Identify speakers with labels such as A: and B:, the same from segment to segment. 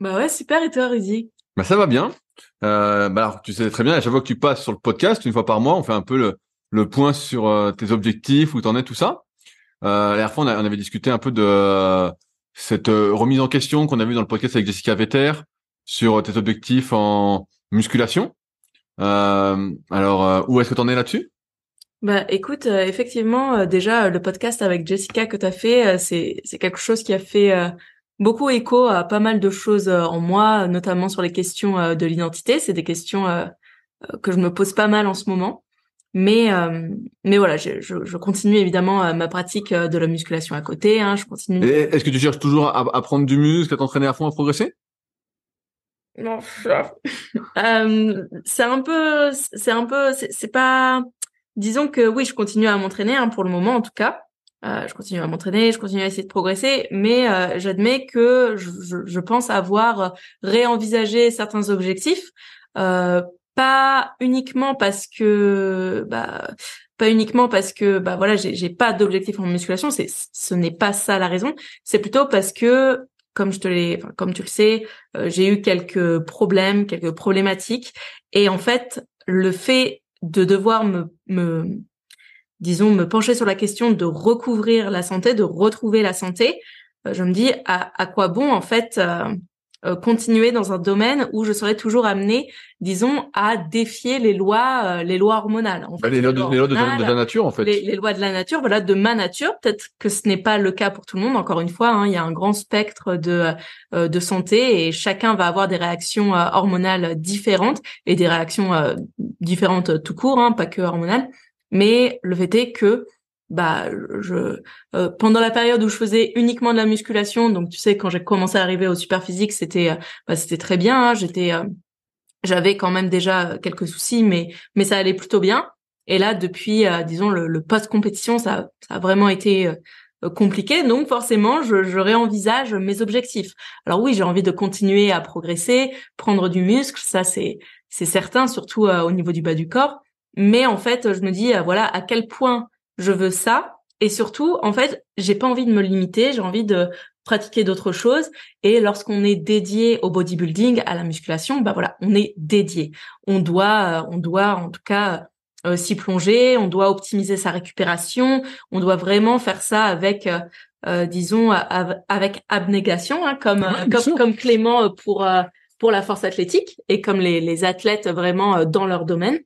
A: Bah ouais, super, et toi Rudy?
B: Bah ça va bien. Euh, bah alors, tu sais très bien, à chaque fois que tu passes sur le podcast, une fois par mois, on fait un peu le, le point sur euh, tes objectifs, où t'en es, tout ça. Euh, la dernière fois, on, avait discuté un peu de euh, cette euh, remise en question qu'on a vu dans le podcast avec Jessica Vetter sur tes objectifs en musculation. alors, où est-ce que t'en es là-dessus?
A: Bah écoute, effectivement, déjà le podcast avec Jessica que tu as fait, c'est c'est quelque chose qui a fait beaucoup écho à pas mal de choses en moi, notamment sur les questions de l'identité. C'est des questions que je me pose pas mal en ce moment. Mais euh, mais voilà, je, je, je, continue évidemment euh, ma pratique euh, de la musculation à côté. Hein, je continue.
B: Est-ce que tu cherches toujours à, à prendre du muscle, à t'entraîner à fond, à progresser?
A: Non, euh, c'est un peu, c'est un peu, c'est pas. Disons que oui, je continue à m'entraîner hein, pour le moment en tout cas. Euh, je continue à m'entraîner, je continue à essayer de progresser, mais euh, j'admets que je, je, je, pense avoir réenvisagé certains objectifs euh, pas uniquement parce que bah pas uniquement parce que bah voilà j'ai pas d'objectif en musculation c'est ce n'est pas ça la raison c'est plutôt parce que comme je te l'ai comme tu le sais euh, j'ai eu quelques problèmes quelques problématiques et en fait le fait de devoir me me disons me pencher sur la question de recouvrir la santé de retrouver la santé euh, je me dis à, à quoi bon en fait euh, euh, continuer dans un domaine où je serais toujours amenée, disons, à défier les lois, euh, les lois hormonales. En
B: bah, les, lois de, la nature, en fait.
A: Les, lois de la nature, voilà, de ma nature. Peut-être que ce n'est pas le cas pour tout le monde. Encore une fois, hein, il y a un grand spectre de euh, de santé et chacun va avoir des réactions hormonales différentes et des réactions différentes tout court, hein, pas que hormonales. Mais le fait est que bah je euh, pendant la période où je faisais uniquement de la musculation donc tu sais quand j'ai commencé à arriver au super physique c'était euh, bah, c'était très bien hein, j'étais euh, j'avais quand même déjà quelques soucis mais mais ça allait plutôt bien. Et là depuis disons le, le post compétition ça ça a vraiment été compliqué. Donc forcément je, je réenvisage mes objectifs. Alors oui j'ai envie de continuer à progresser prendre du muscle ça c'est c'est certain surtout au niveau du bas du corps mais en fait je me dis voilà à quel point je veux ça. Et surtout, en fait, j'ai pas envie de me limiter, j'ai envie de pratiquer d'autres choses. Et lorsqu'on est dédié au bodybuilding, à la musculation, bah voilà, on est dédié. On doit, on doit en tout cas euh, s'y plonger, on doit optimiser sa récupération, on doit vraiment faire ça avec, euh, euh disons, avec abnégation, hein, comme, comme, comme Clément pour pour la force athlétique et comme les, les athlètes vraiment dans leur domaine.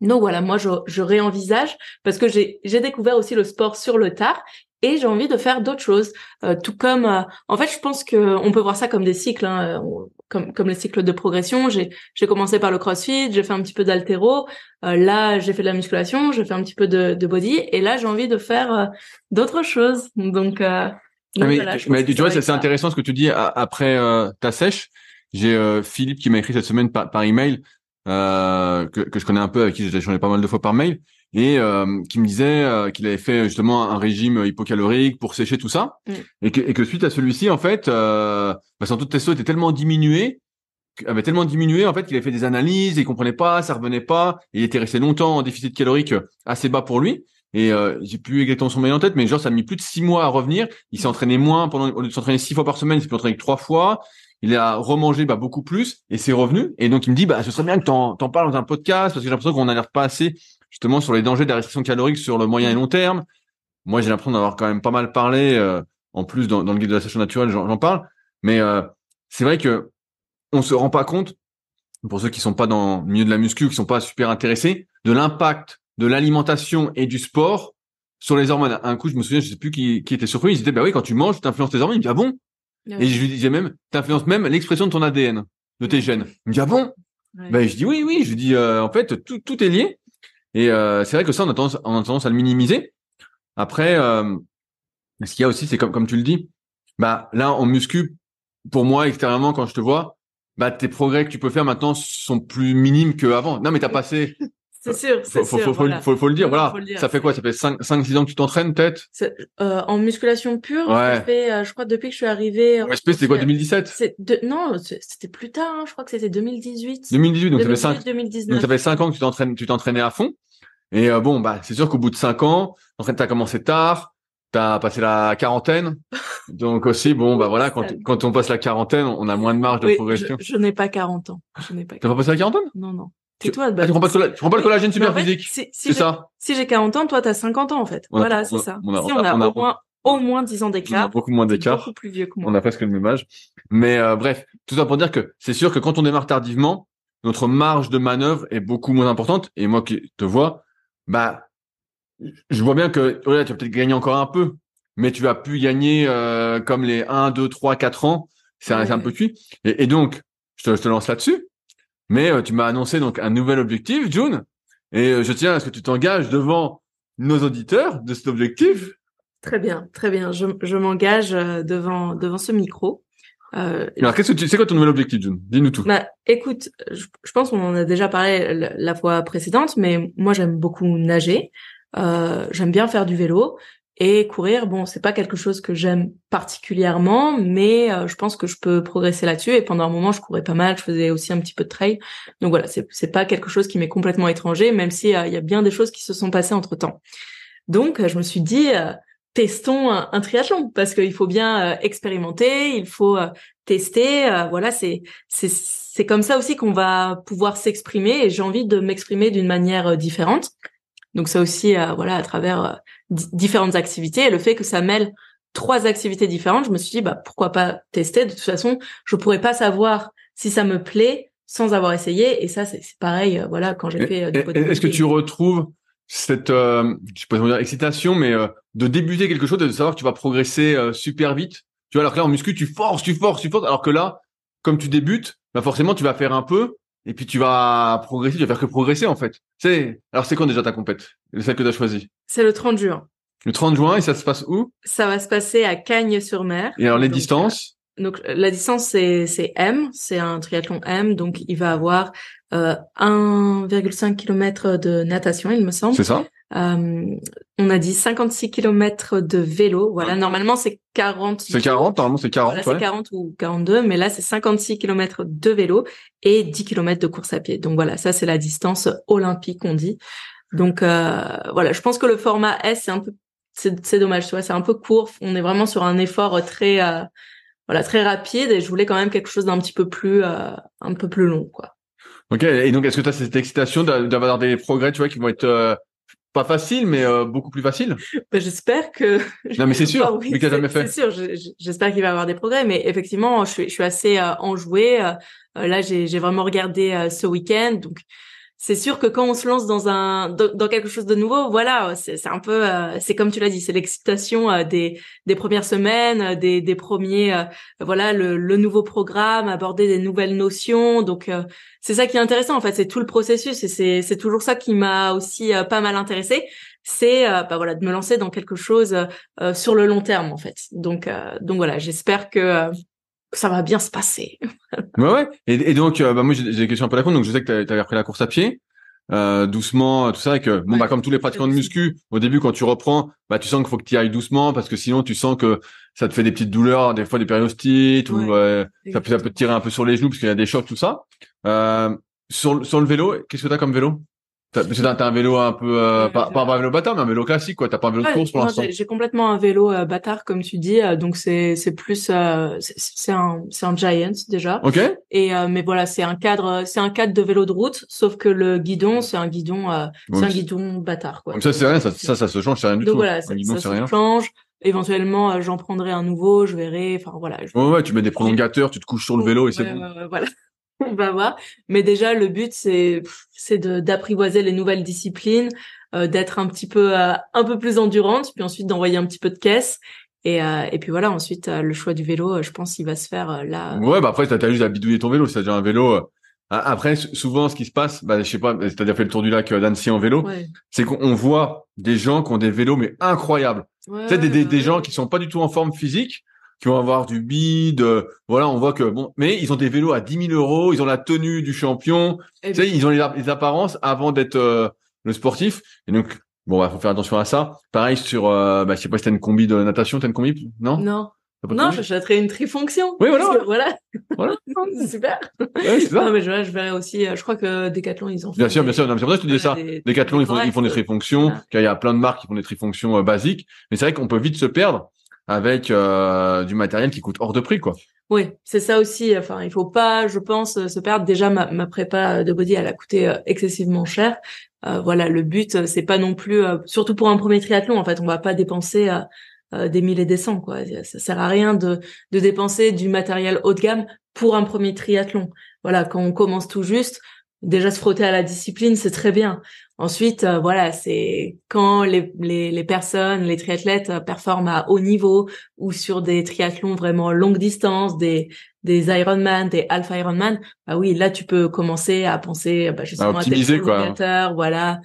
A: Donc voilà, moi je, je réenvisage parce que j'ai découvert aussi le sport sur le tard et j'ai envie de faire d'autres choses. Euh, tout comme, euh, en fait, je pense que on peut voir ça comme des cycles, hein, euh, comme comme les cycles de progression. J'ai j'ai commencé par le CrossFit, j'ai fait un petit peu d'altéro. là, j'ai fait de la musculation, j'ai fait un petit peu de, de body, et là, j'ai envie de faire d'autres choses. Donc,
B: ah, mais, mais tu vois, c'est intéressant ce que tu dis après ta sèche. J'ai Philippe qui m'a écrit cette semaine par, par email euh, que, que, je connais un peu, avec qui j'ai échangé pas mal de fois par mail, et euh, qui me disait euh, qu'il avait fait justement un régime hypocalorique pour sécher tout ça, mm. et, que, et, que, suite à celui-ci, en fait, euh, bah, son taux de testo était tellement diminué avait tellement diminué en fait qu'il avait fait des analyses, il comprenait pas, ça revenait pas, il était resté longtemps en déficit calorique assez bas pour lui. Et euh, j'ai plus exactement son mail en tête, mais genre ça a mis plus de six mois à revenir. Il s'est entraîné moins pendant au lieu de s'entraîner six fois par semaine, il s'est entraîné que trois fois. Il a remangé bah, beaucoup plus et c'est revenu. Et donc il me dit bah ce serait bien que t'en en parles dans un podcast parce que j'ai l'impression qu'on n'alerte pas assez justement sur les dangers de la restriction calorique sur le moyen et long terme. Moi j'ai l'impression d'avoir quand même pas mal parlé. Euh, en plus dans, dans, le guide de la session naturelle j'en parle. Mais euh, c'est vrai que on se rend pas compte pour ceux qui sont pas dans le milieu de la muscu qui sont pas super intéressés de l'impact de l'alimentation et du sport sur les hormones. Un coup, je me souviens, je sais plus qui, qui était surpris, il disait, bah oui, quand tu manges, tu influences tes hormones. Il me dit, ah bon? Et je lui disais même, influences même l'expression de ton ADN, de tes gènes. Il me dit, ah bon? Ben, je dis, oui, oui, je dis, euh, en fait, tout, tout est lié. Et euh, c'est vrai que ça, on a tendance, on a tendance à le minimiser. Après, euh, ce qu'il y a aussi, c'est comme, comme tu le dis, bah là, en muscu, pour moi, extérieurement, quand je te vois, bah tes progrès que tu peux faire maintenant sont plus minimes qu'avant. Non, mais t'as passé
A: c'est sûr, c'est
B: faut,
A: sûr.
B: Faut,
A: voilà.
B: faut, faut, le dire, voilà. ça fait quoi? Ça fait 5, 5 6 ans que tu t'entraînes, peut-être?
A: Euh, En musculation pure, ouais. ça fait, euh, je crois, depuis que je suis arrivé...
B: En SP, c'était quoi, 2017
A: de... Non, c'était plus tard, hein, je crois que c'était 2018.
B: 2018, donc 2018, ça fait 5...
A: 2019.
B: Donc ça fait 5 ans que tu t'entraînes, tu t'entraînais à fond. Et euh, bon, bah c'est sûr qu'au bout de 5 ans, en fait, t'as commencé tard, t'as passé la quarantaine. Donc aussi, bon, bah voilà, quand, quand on passe la quarantaine, on a moins de marge de
A: oui,
B: progression.
A: Je, je n'ai pas 40 ans. Je n'ai pas.
B: T'as pas passé la quarantaine?
A: Non, non. C'est toi,
B: bah, ah, tu, prends pas le tu prends pas le collagène super
A: en fait,
B: physique.
A: Si,
B: si c'est ça.
A: Si j'ai 40 ans, toi, t'as 50 ans, en fait.
B: On
A: voilà, c'est ça. On a, si on a, on a, au moins, au moins 10 ans d'écart.
B: beaucoup moins d'écart.
A: Beaucoup plus vieux que moi.
B: On a presque le même âge. Mais, euh, bref. Tout ça pour dire que c'est sûr que quand on démarre tardivement, notre marge de manœuvre est beaucoup moins importante. Et moi qui te vois, bah, je vois bien que, voilà, tu vas peut-être gagner encore un peu, mais tu vas plus gagner, euh, comme les 1, 2, 3, 4 ans. C'est ouais. un, un peu cuit. Et, et donc, je te, je te lance là-dessus. Mais euh, tu m'as annoncé donc un nouvel objectif, June, et euh, je tiens à ce que tu t'engages devant nos auditeurs de cet objectif.
A: Très bien, très bien. Je, je m'engage euh, devant devant ce micro.
B: Euh, Alors, qu'est-ce que tu, c'est quoi ton nouvel objectif, June? Dis-nous tout.
A: Bah, écoute, je, je pense qu'on en a déjà parlé la, la fois précédente, mais moi j'aime beaucoup nager. Euh, j'aime bien faire du vélo. Et courir, bon, c'est pas quelque chose que j'aime particulièrement, mais euh, je pense que je peux progresser là-dessus. Et pendant un moment, je courais pas mal, je faisais aussi un petit peu de trail. Donc voilà, c'est pas quelque chose qui m'est complètement étranger, même si euh, il y a bien des choses qui se sont passées entre temps. Donc je me suis dit, euh, testons un, un, triathlon parce qu'il faut bien expérimenter, il faut tester. voilà, c'est c'est c'est comme ça aussi qu'on va pouvoir s'exprimer. Et j'ai envie de m'exprimer d'une manière différente. Donc ça aussi, voilà, à travers différentes activités et le fait que ça mêle trois activités différentes, je me suis dit bah pourquoi pas tester. De toute façon, je pourrais pas savoir si ça me plaît sans avoir essayé. Et ça, c'est pareil. Euh, voilà, quand j'ai fait.
B: Euh, Est-ce que tu retrouves cette, euh, je sais pas dire excitation, mais euh, de débuter quelque chose, et de savoir que tu vas progresser euh, super vite? Tu vois, alors que là en muscu, tu forces, tu forces, tu forces, alors que là, comme tu débutes, bah forcément, tu vas faire un peu, et puis tu vas progresser, tu vas faire que progresser en fait. C'est alors c'est quand déjà ta compète, celle que tu as choisie?
A: C'est le 30 juin.
B: Le 30 juin et ça se passe où?
A: Ça va se passer à Cagnes-sur-Mer.
B: Et alors les donc, distances?
A: Donc la distance c'est c'est M, c'est un triathlon M, donc il va avoir euh, 1,5 km de natation, il me semble.
B: C'est ça.
A: Euh, on a dit 56 km de vélo. Voilà, normalement c'est 40.
B: C'est 40, normalement c'est 40.
A: Voilà,
B: ouais.
A: c'est 40 ou 42, mais là c'est 56 km de vélo et 10 km de course à pied. Donc voilà, ça c'est la distance olympique on dit. Donc euh, voilà, je pense que le format S c'est un peu c'est dommage, tu vois, c'est un peu court. On est vraiment sur un effort très euh, voilà très rapide et je voulais quand même quelque chose d'un petit peu plus euh, un peu plus long quoi.
B: Ok, et donc est-ce que tu as cette excitation d'avoir des progrès, tu vois, qui vont être euh, pas faciles, mais euh, beaucoup plus faciles
A: ben, J'espère que.
B: Non, mais c'est sûr, ah, oui, mais jamais fait.
A: C'est sûr, j'espère qu'il va y avoir des progrès, mais effectivement, je suis, je suis assez euh, enjouée. là, j'ai vraiment regardé ce week-end, donc c'est sûr que quand on se lance dans un dans, quelque chose de nouveau, voilà, c'est un peu euh, c'est comme tu l'as dit, c'est l'excitation euh, des des premières semaines, euh, des des premiers euh, voilà le, le nouveau programme, aborder des nouvelles notions. Donc euh, c'est ça qui est intéressant en fait, c'est tout le processus et c'est c'est toujours ça qui m'a aussi pas mal intéressé, c'est bah voilà de me lancer dans quelque chose sur le long terme en fait. Donc donc voilà, j'espère que ça va bien se passer.
B: ouais, ouais. Et, et donc, euh, bah, moi, j'ai des questions un peu la con. Donc, je sais que tu avais repris la course à pied. euh, doucement, tout ça, et que bon
A: Ouais,
B: bah comme tous les pratiquants de muscu, au début quand tu reprends, bah tu sens qu'il faut que tu ailles doucement parce que sinon tu sens que ça te fait des petites douleurs, des fois des périostites ou euh, ça, peut, ça peut te tirer un peu sur les genoux parce qu'il y a des chocs, tout ça. Euh, sur, sur le vélo, qu'est-ce que t'as comme vélo? T'as t'as un vélo un peu euh,
A: Euh,
B: pas, pas un vélo bâtard, mais un vélo classique quoi. T'as pas un vélo de course pour
A: non,
B: l'instant.
A: j'ai- J'ai complètement un vélo euh, bâtard comme tu dis, euh, donc c'est c'est plus euh, c'est c'est un c'est un Giant déjà.
B: Ok.
A: Et euh, mais voilà, c'est un cadre c'est un cadre de vélo de route, sauf que le guidon c'est un guidon euh, c'est un guidon bâtard quoi.
B: donc ça c'est rien, ça, ça ça se change, c'est rien du
A: Donc
B: tout.
A: voilà,
B: Un
A: ça,
B: guidon,
A: ça
B: c'est
A: se
B: rien.
A: change. Éventuellement, euh, j'en prendrai un nouveau, je verrai. Enfin voilà. je-
B: Ouais ouais, tu mets des prolongateurs, tu te couches sur le vélo et c'est
A: Ouais,
B: bon.
A: voilà. On va voir. Mais déjà, le but, c'est c'est de d'apprivoiser les nouvelles disciplines, euh, d'être un petit peu euh, un peu plus endurante, puis ensuite d'envoyer un petit peu de caisse. Et euh, et puis voilà. Ensuite, euh, le choix du vélo, euh, je pense, il va se faire euh, là.
B: Ouais, bah après, t'as t'as juste à bidouiller ton vélo. Déjà un vélo. Après, souvent, ce qui se passe, bah, je sais pas, déjà fait le tour du lac d'Annecy en vélo,
A: Ouais.
B: c'est qu'on on voit des gens qui ont des vélos, mais incroyables.
A: Ouais,
B: tu sais, des, des, des gens qui sont pas du tout en forme physique, qui vont avoir du bide, euh, voilà, on voit que, bon, mais ils ont des vélos à 10 000 euros, ils ont la tenue du champion, tu sais, ils ont les, les apparences avant d'être euh, le sportif. Et donc, bon, bah, faut faire attention à ça. Pareil sur, euh, bah, je sais pas si t'as une combi de natation, t'as une combi, non?
A: Non, non, j'achèterais une trifonction.
B: Oui, voilà.
A: Que voilà.
B: Voilà.
A: Super.
B: Ouais, c'est ça.
A: Non, mais je, je verrais aussi. euh, Je crois que Decathlon, ils ont.
B: Bien
A: fait
B: sûr,
A: des-
B: bien sûr. Non, mais c'est pour ça que je te dis ça.
A: des-
B: Decathlon, ils font, ils
A: corrects.
B: font des trifonctions.
A: Voilà.
B: Il y a plein de marques qui font des trifonctions euh, basiques. Mais c'est vrai qu'on peut vite se perdre avec euh, du matériel qui coûte hors de prix, quoi.
A: Oui, c'est ça aussi. Enfin, il faut pas, je pense, euh, se perdre. Déjà, ma, ma prépa de body, elle a coûté euh, excessivement cher. Euh, voilà, le but, euh, c'est pas non plus, euh, surtout pour un premier triathlon. En fait, on va pas dépenser euh, euh, des milliers et des cents. Quoi. Ça sert à rien de, de dépenser du matériel haut de gamme pour un premier triathlon. Voilà, quand on commence tout juste, déjà se frotter à la discipline, c'est très bien. Ensuite, euh, voilà, c'est quand les, les, les personnes, les triathlètes euh, performent à haut niveau ou sur des triathlons vraiment longue distance, des des Ironman, des Alpha Ironman, bah oui, là tu peux commencer à penser, bah, justement à,
B: optimiser,
A: tes prolongateurs, voilà,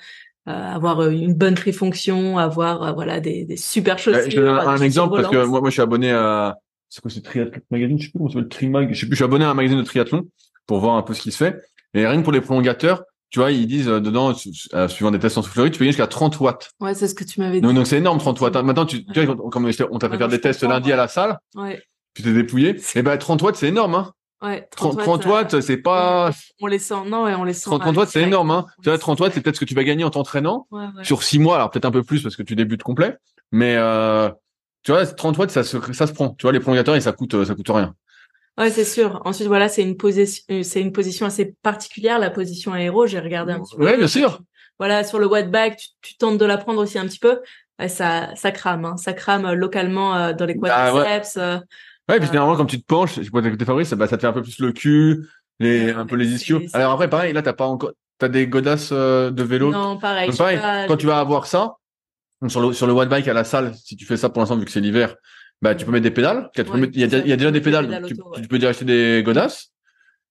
A: euh, avoir euh, une bonne trifonction, avoir euh, voilà des, des super
B: Euh,
A: chaussures.
B: je donne un exemple parce que moi, moi, je suis abonné à, c'est quoi, c'est Triathlon Magazine? Je sais plus comment ça s'appelle, Trimag. Je sais plus, je suis abonné à un magazine de triathlon pour voir un peu ce qui se fait. Et rien que pour les prolongateurs, tu vois, ils disent euh, dedans, euh, suivant des tests en soufflerie, tu peux gagner jusqu'à 30 watts.
A: Ouais, c'est ce que tu m'avais dit.
B: Donc, donc c'est énorme, 30 watts. Maintenant, tu, tu vois, comme on t'a fait
A: Ouais,
B: faire des tests lundi à la salle,
A: Ouais,
B: tu t'es dépouillé. Et ben, 30 watts, c'est énorme, hein.
A: ouais.
B: 30, 30 watts, c'est pas,
A: On les sent, non, ouais, on les sent.
B: 30, 30
A: euh,
B: watts, c'est énorme, hein. Tu vois,
A: les
B: 30
A: sent
B: watts, c'est peut-être ce que tu vas gagner en t'entraînant
A: Ouais, ouais.
B: sur 6 mois. Alors, peut-être un peu plus parce que tu débutes complet. Mais, euh, tu vois, 30 watts, ça se, ça se prend. Tu vois, les prolongateurs, et ça coûte, euh, ça coûte rien.
A: Ouais, c'est sûr. Ensuite, voilà, c'est une position, euh, c'est une position assez particulière, la position aéro. J'ai regardé un petit peu.
B: Ouais, bien sûr.
A: Voilà, sur le watt bag, tu, tu tentes de la prendre aussi un petit peu. Ouais, ça, ça crame, hein. Ça crame euh, localement euh, dans les
B: Ah, ouais.
A: quadriceps. euh,
B: Ouais, puis
A: Euh,
B: généralement, comme tu te penches, je pas tes favoris, ça, bah, ça te fait un peu plus le cul, les, un peu les ischios. Alors après, pareil, là, t'as pas encore, t'as des godasses euh, de vélo.
A: non, pareil.
B: Donc pareil,
A: pas,
B: quand tu vas avoir ça, sur le, sur le watt bike à la salle, si tu fais ça pour l'instant, vu que c'est l'hiver, bah, tu peux mettre des pédales.
A: Ouais,
B: il y a, y déjà des pédales, tu,
A: auto, ouais.
B: tu peux déjà acheter des godasses.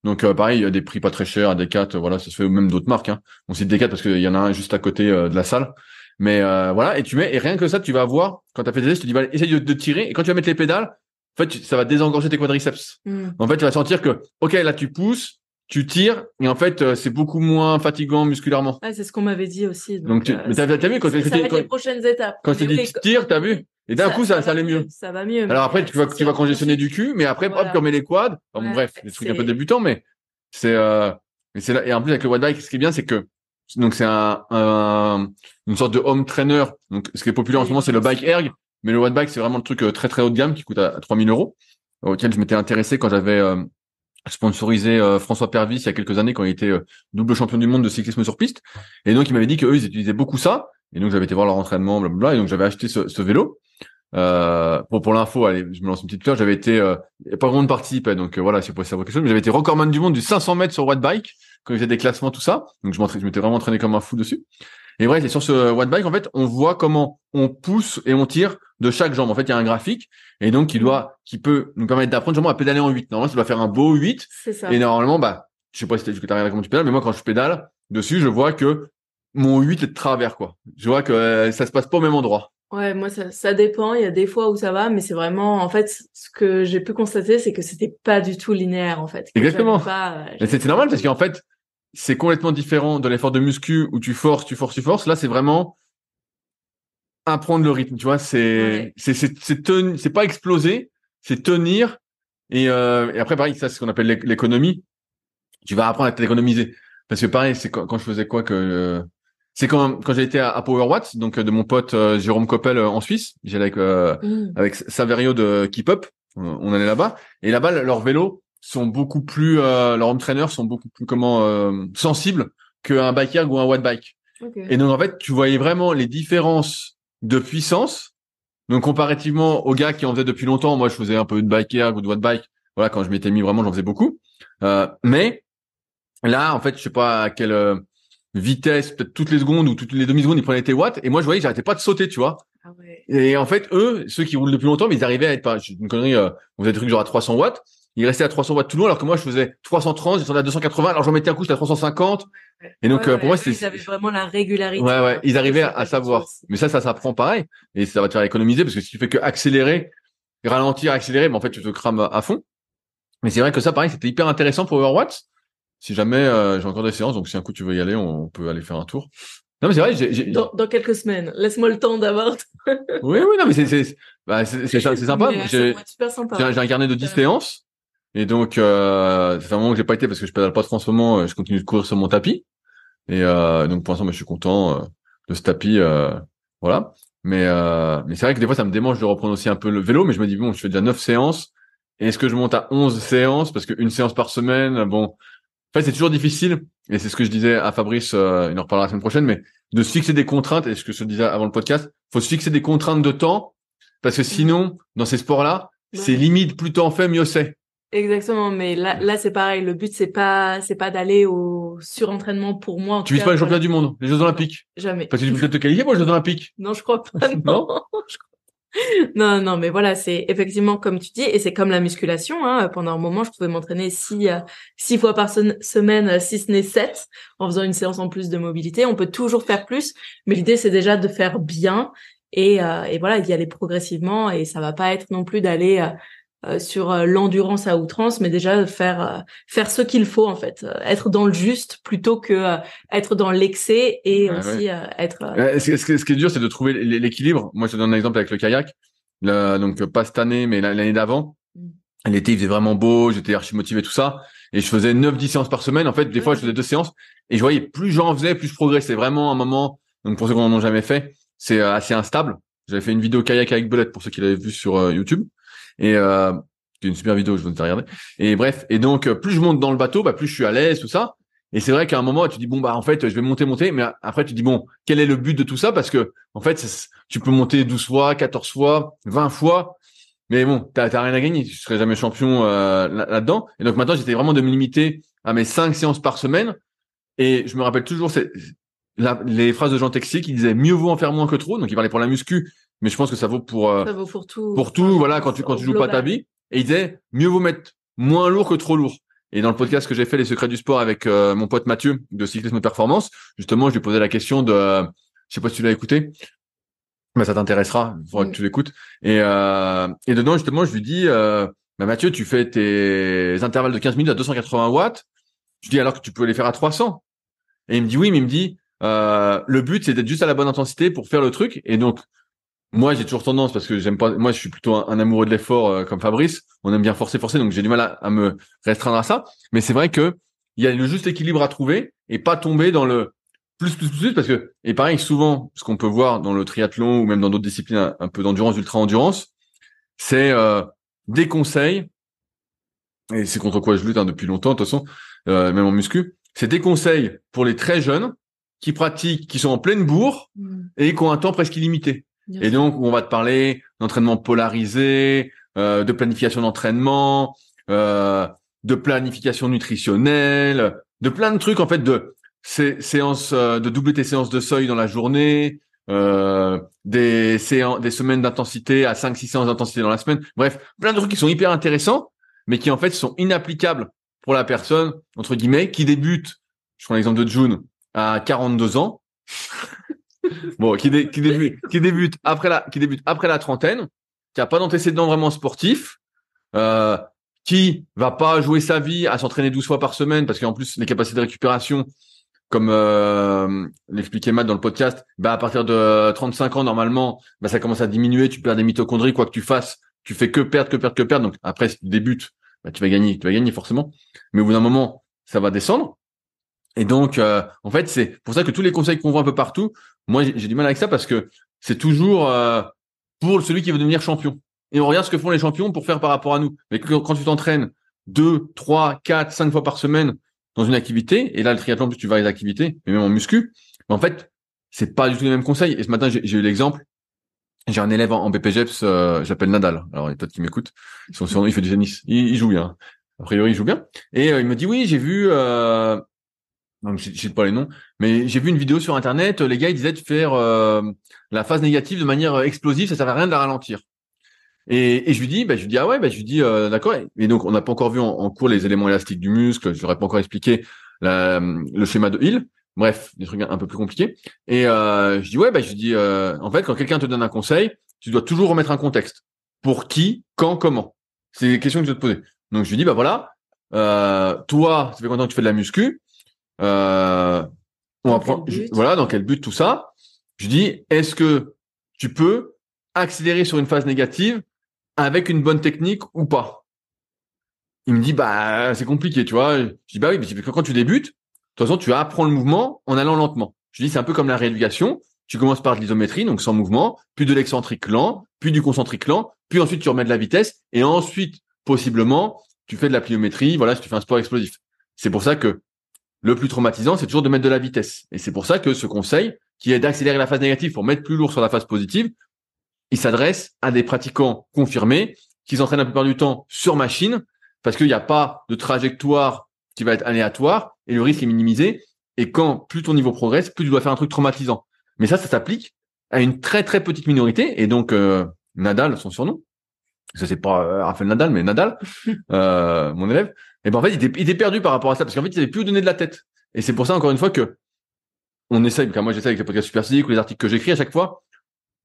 B: Donc euh, pareil, il y a des prix pas très chers, à Decat, voilà, ça se fait même d'autres marques. Hein. On cite Decat parce qu'il y en a un juste à côté euh, de la salle. Mais euh, voilà, et tu mets, et rien que ça, tu vas voir, quand tu as fait des tests, tu te dis, bah, essaye de, de tirer, et quand tu vas mettre les pédales, en fait, tu- ça va désengorger tes quadriceps.
A: Hmm.
B: En fait, tu vas sentir que, ok, là, tu pousses, tu tires, et en fait, euh, c'est beaucoup moins fatigant musculairement.
A: Ouais, c'est ce qu'on m'avait dit aussi. Donc,
B: Donc, tu-
A: euh,
B: mais t'as- vu quand quand-
A: les prochaines étapes.
B: Quand je te dis tu tires, t'as vu? Et d'un coup, ça, ça, allait mieux.
A: Ça va mieux.
B: Alors après, tu vas, tu vas congestionner du cul, mais après,
A: Voilà.
B: hop, tu remets les quads. Enfin,
A: Ouais,
B: bref, des trucs un peu débutants, mais c'est, euh, mais c'est là, et en plus, avec le watt bike, ce qui est bien, c'est que, donc, c'est un, un- une sorte de home trainer. Donc, ce qui est populaire en ce moment, c'est le bike erg. Mais le watt bike, c'est vraiment le truc euh, très, très haut de gamme qui coûte à, à 3000 euros, auquel je m'étais intéressé quand j'avais, euh, sponsorisé euh, François Pervis il y a quelques années quand il était euh, double champion du monde de cyclisme sur piste. Et donc, il m'avait dit qu'eux, ils utilisaient beaucoup ça. Et donc, j'avais été voir leur entraînement, blablabla. Et donc, j'avais acheté ce, ce vélo. Euh, bon, pour l'info, allez, je me lance une petite fleur. J'avais été, euh, pas vraiment de participait, donc euh, voilà, si vous pouvez savoir quelque chose. Mais j'avais été recordman du monde du 500 mètres sur watt bike quand il faisait des classements, tout ça. Donc je m'entraînais- je m'étais vraiment entraîné comme un fou dessus. Et vrai, c'est sur ce watt bike, en fait, on voit comment on pousse et on tire de chaque jambe. En fait, il y a un graphique et donc qui doit, qui peut nous permettre d'apprendre justement à pédaler en 8. Normalement, ça doit faire un beau 8
A: C'est ça.
B: et normalement, bah, je sais pas si t'as regardé comment tu pédales, mais moi, quand je pédale dessus, je vois que mon 8 est de travers, quoi. Je vois que euh, ça se passe pas au même endroit.
A: Ouais, moi ça, ça dépend. Il y a des fois où ça va, mais c'est vraiment en fait ce que j'ai pu constater, c'est que c'était pas du tout linéaire en fait.
B: Exactement.
A: Pas, euh,
B: Et c'est normal parce qu'en fait, c'est complètement différent de l'effort de muscu où tu forces, tu forces, tu forces. Là, c'est vraiment apprendre le rythme, tu vois. C'est c'est c'est c'est c'est pas exploser, c'est tenir. Et, euh, et après, pareil, ça, c'est ce qu'on appelle l'économie. Tu vas apprendre à t'économiser. Parce que pareil, c'est quand, je faisais quoi que euh, c'est quand quand j'ai été à, à Power Watts, donc de mon pote euh, Jérôme Coppel euh, en Suisse. J'allais avec mmh. avec Saverio de Keep Up. On allait là-bas et là-bas leurs vélos sont beaucoup plus leurs home trainers sont beaucoup plus comment sensibles qu'un biker ou un watt bike. Et donc en fait, tu voyais vraiment les différences de puissance. Donc comparativement aux gars qui en faisaient depuis longtemps, moi je faisais un peu de biker ou de watt bike. Voilà, quand je m'étais mis vraiment, j'en faisais beaucoup. Euh, mais là, en fait, je sais pas à quelle euh, vitesse, peut-être toutes les secondes ou toutes les demi secondes, ils prenaient tes watts. Et moi, je voyais, j'arrêtais pas de sauter, tu vois. Ah ouais. Et en fait, eux, ceux qui roulent depuis longtemps, mais ils arrivaient à être pas une connerie. Euh, on faisait des trucs genre à 300 watts. Ils restaient à 300 watts tout le long, alors que moi, je faisais 330, j'étais à 280. Alors j'en mettais un coup, j'étais à 350. Et donc, euh, pour moi, c'était.
A: Ils avaient vraiment la régularité.
B: Ouais, ouais. Ils arrivaient à, savoir. Mais ça, ça s'apprend pareil. Et ça va te faire économiser parce que si tu fais que accélérer, ralentir, accélérer, mais en fait, tu te crames à fond. Mais c'est vrai que ça, pareil, c'était hyper intéressant pour Overwatch. Si jamais euh, j'ai encore des séances, donc si un coup tu veux y aller, on peut aller faire un tour. Non, mais c'est vrai, j'ai,
A: dans, dans, quelques semaines. Laisse-moi le temps d'avoir.
B: oui, oui, non, mais c'est, c'est, bah, sympa. J'ai, un carnet de 10 séances. Et donc, euh, c'est un moment que j'ai pas été parce que je pédale pas trop en ce moment. Euh, je continue de courir sur mon tapis. Et euh, donc, pour l'instant, je suis content euh, de ce tapis. Euh, voilà. Mais, euh, mais c'est vrai que des fois, ça me démange de reprendre aussi un peu le vélo. Mais je me dis, bon, je fais déjà 9 séances. Est-ce que je monte à 11 séances? Parce qu'une séance par semaine, bon, en fait, c'est toujours difficile. Et c'est ce que je disais à Fabrice, euh, il en reparlera la semaine prochaine, mais de se fixer des contraintes, et ce que je disais avant le podcast, faut se fixer des contraintes de temps, parce que sinon, dans ces sports-là, c'est limite, plus t'en fais, mieux c'est.
A: Exactement, mais là, là c'est pareil. Le but c'est pas, c'est pas d'aller au surentraînement pour moi.
B: tu vises pas les championnats du monde, les Jeux Olympiques?
A: Jamais.
B: Parce que tu peux te qualifier pour les Jeux Olympiques?
A: Non, je crois pas. Non? non, non, mais voilà, c'est effectivement comme tu dis, et c'est comme la musculation. Hein, pendant un moment, je pouvais m'entraîner six, euh, six fois par semaine, euh, si ce n'est sept, en faisant une séance en plus de mobilité. On peut toujours faire plus, mais l'idée c'est déjà de faire bien et, euh, et voilà, d'y aller progressivement. Et ça va pas être non plus d'aller euh, sur euh, l'endurance à outrance, mais déjà faire euh, faire ce qu'il faut en fait, être dans le juste plutôt que être dans l'excès et aussi être.
B: Ce, ce, ce, qui est dur, c'est de trouver l'équilibre. Moi, je te donne un exemple avec le kayak. donc pas cette année, mais l'année d'avant. Mm. L'été, il faisait vraiment beau, j'étais archi motivé, tout ça. Et je faisais 9-10 séances par semaine. En fait, des fois, je faisais deux séances. Et je voyais, plus j'en faisais, plus je progressais. Vraiment un moment, donc pour ceux qui n'en ont jamais fait, c'est assez instable. J'avais fait une vidéo kayak avec Belette pour ceux qui l'avaient vu sur YouTube. Et euh, c'est une super vidéo, je vous à regarder. Et bref, et donc euh, plus je monte dans le bateau, bah plus je suis à l'aise, tout ça. Et c'est vrai qu'à un moment, tu dis bon bah en fait, je vais monter, monter, mais après tu dis bon, quel est le but de tout ça? Parce que en fait, tu peux monter 12 fois, 14 fois, 20 fois, mais bon, t'as rien à gagner, tu serais jamais champion euh, là-dedans. et donc maintenant, j'étais vraiment de me limiter à mes 5 séances par semaine. Et je me rappelle toujours les phrases de Jean Texier qui disaient mieux vaut en faire moins que trop. Donc il parlait pour la muscu, mais je pense que ça vaut pour
A: euh, ça vaut pour tout.
B: Pour tout, voilà, quand tu quand tu joues pas ta vie. Et il disait mieux vaut mettre moins lourd que trop lourd. Et dans le podcast que j'ai fait les secrets du sport avec euh, mon pote Mathieu de cyclisme performance, justement, je lui posais la question de, euh, je sais pas si tu l'as écouté, mais ça t'intéressera, il faudra que tu l'écoutes. Et euh, et dedans justement, je lui dis, euh, bah, Mathieu, tu fais tes intervalles de 15 minutes à 280 watts. Je dis alors que tu peux les faire à 300. Et il me dit oui, mais il me dit euh, le but c'est d'être juste à la bonne intensité pour faire le truc. Et donc moi, j'ai toujours tendance parce que j'aime pas. Moi, je suis plutôt un, amoureux de l'effort euh, comme Fabrice. On aime bien forcer, forcer, donc j'ai du mal à, me restreindre à ça. Mais c'est vrai que il y a le juste équilibre à trouver et pas tomber dans le plus, plus, plus, parce que et pareil, souvent, ce qu'on peut voir dans le triathlon ou même dans d'autres disciplines un, peu d'endurance, ultra endurance, c'est euh, des conseils. Et c'est contre quoi je lutte hein, depuis longtemps, de toute façon, euh, même en muscu. C'est des conseils pour les très jeunes qui pratiquent, qui sont en pleine bourre mmh. et qui ont un temps presque illimité et donc, on va te parler d'entraînement polarisé, euh, de planification d'entraînement, euh, de planification nutritionnelle, de plein de trucs en fait de ces séances euh, de doubler tes séances de seuil dans la journée, euh, des séances, des semaines d'intensité à 5 6 séances d'intensité dans la semaine. Bref, plein de trucs qui sont hyper intéressants mais qui en fait sont inapplicables pour la personne entre guillemets qui débute, je prends l'exemple de June à 42 ans bon, qui, débute après la, qui débute après la trentaine, qui a pas d'antécédent vraiment sportif, euh, qui va pas jouer sa vie à s'entraîner 12 fois par semaine parce qu'en plus les capacités de récupération comme euh, l'expliquait Matt dans le podcast, bah à partir de 35 ans normalement, bah ça commence à diminuer, tu perds des mitochondries quoi que tu fasses, tu fais que perdre, que perdre, que perdre. Donc après si tu débutes, bah, tu vas gagner, tu vas gagner forcément. Mais au bout d'un moment, ça va descendre. Et donc euh, en fait, c'est pour ça que tous les conseils qu'on voit un peu partout, moi j'ai du mal avec ça parce que c'est toujours euh, pour celui qui veut devenir champion. Et on regarde ce que font les champions pour faire par rapport à nous. Mais quand tu t'entraînes deux, trois, quatre, cinq fois par semaine dans une activité, et là le triathlon, plus tu vas les activités, mais même en muscu, en fait, c'est pas du tout les mêmes conseils. Et ce matin, j'ai eu l'exemple. J'ai un élève en, BPGEPS, euh, j'appelle Nadal. Alors, il y a peut-être qui m'écoute. Son il fait du tennis. Il, joue bien. A priori, il joue bien. Et euh, il me dit, oui, j'ai vu, euh... non, je sais pas les noms, mais j'ai vu une vidéo sur Internet. Les gars, ils disaient de faire euh, la phase négative de manière explosive. Ça servait à rien de la ralentir. Et, et, je lui dis, bah, je lui dis ah ouais, bah, je lui dis euh, d'accord. Et donc on n'a pas encore vu en, cours les éléments élastiques du muscle. Je n'aurais pas encore expliqué la, le schéma de Hill. Bref, des trucs un peu plus compliqués. Et euh, je dis ouais, bah, je lui dis euh, en fait quand quelqu'un te donne un conseil, tu dois toujours remettre un contexte. Pour qui, quand, comment? C'est des questions que je vais te poser. Donc je lui dis bah voilà, euh, toi, ça fait combien que tu fais de la muscu? Euh, On va prendre, voilà, dans quel but tout ça? Je dis est-ce que tu peux accélérer sur une phase négative avec une bonne technique ou pas? Il me dit bah c'est compliqué, tu vois. Je dis bah oui, mais quand tu débutes, de toute façon tu apprends le mouvement en allant lentement. Je dis c'est un peu comme la rééducation. Tu commences par de l'isométrie, donc sans mouvement, puis de l'excentrique lent, puis du concentrique lent, puis ensuite tu remets de la vitesse, et ensuite possiblement tu fais de la pliométrie. Voilà, si tu fais un sport explosif. C'est pour ça que le plus traumatisant, c'est toujours de mettre de la vitesse. Et c'est pour ça que ce conseil, qui est d'accélérer la phase négative pour mettre plus lourd sur la phase positive, il s'adresse à des pratiquants confirmés qui s'entraînent la plupart du temps sur machine parce qu'il n'y a pas de trajectoire qui va être aléatoire et le risque est minimisé. Et quand plus ton niveau progresse, plus tu dois faire un truc traumatisant. Mais ça, ça s'applique à une très très petite minorité. Et donc euh, Nadal, son surnom, ça c'est pas euh, Rafael Nadal, mais Nadal, euh, mon élève. Et ben en fait, il était, il était, perdu par rapport à ça parce qu'en fait, il avait plus donné de la tête. Et c'est pour ça encore une fois que on essaye, car moi j'essaie avec les podcasts super physiques ou les articles que j'écris à chaque fois,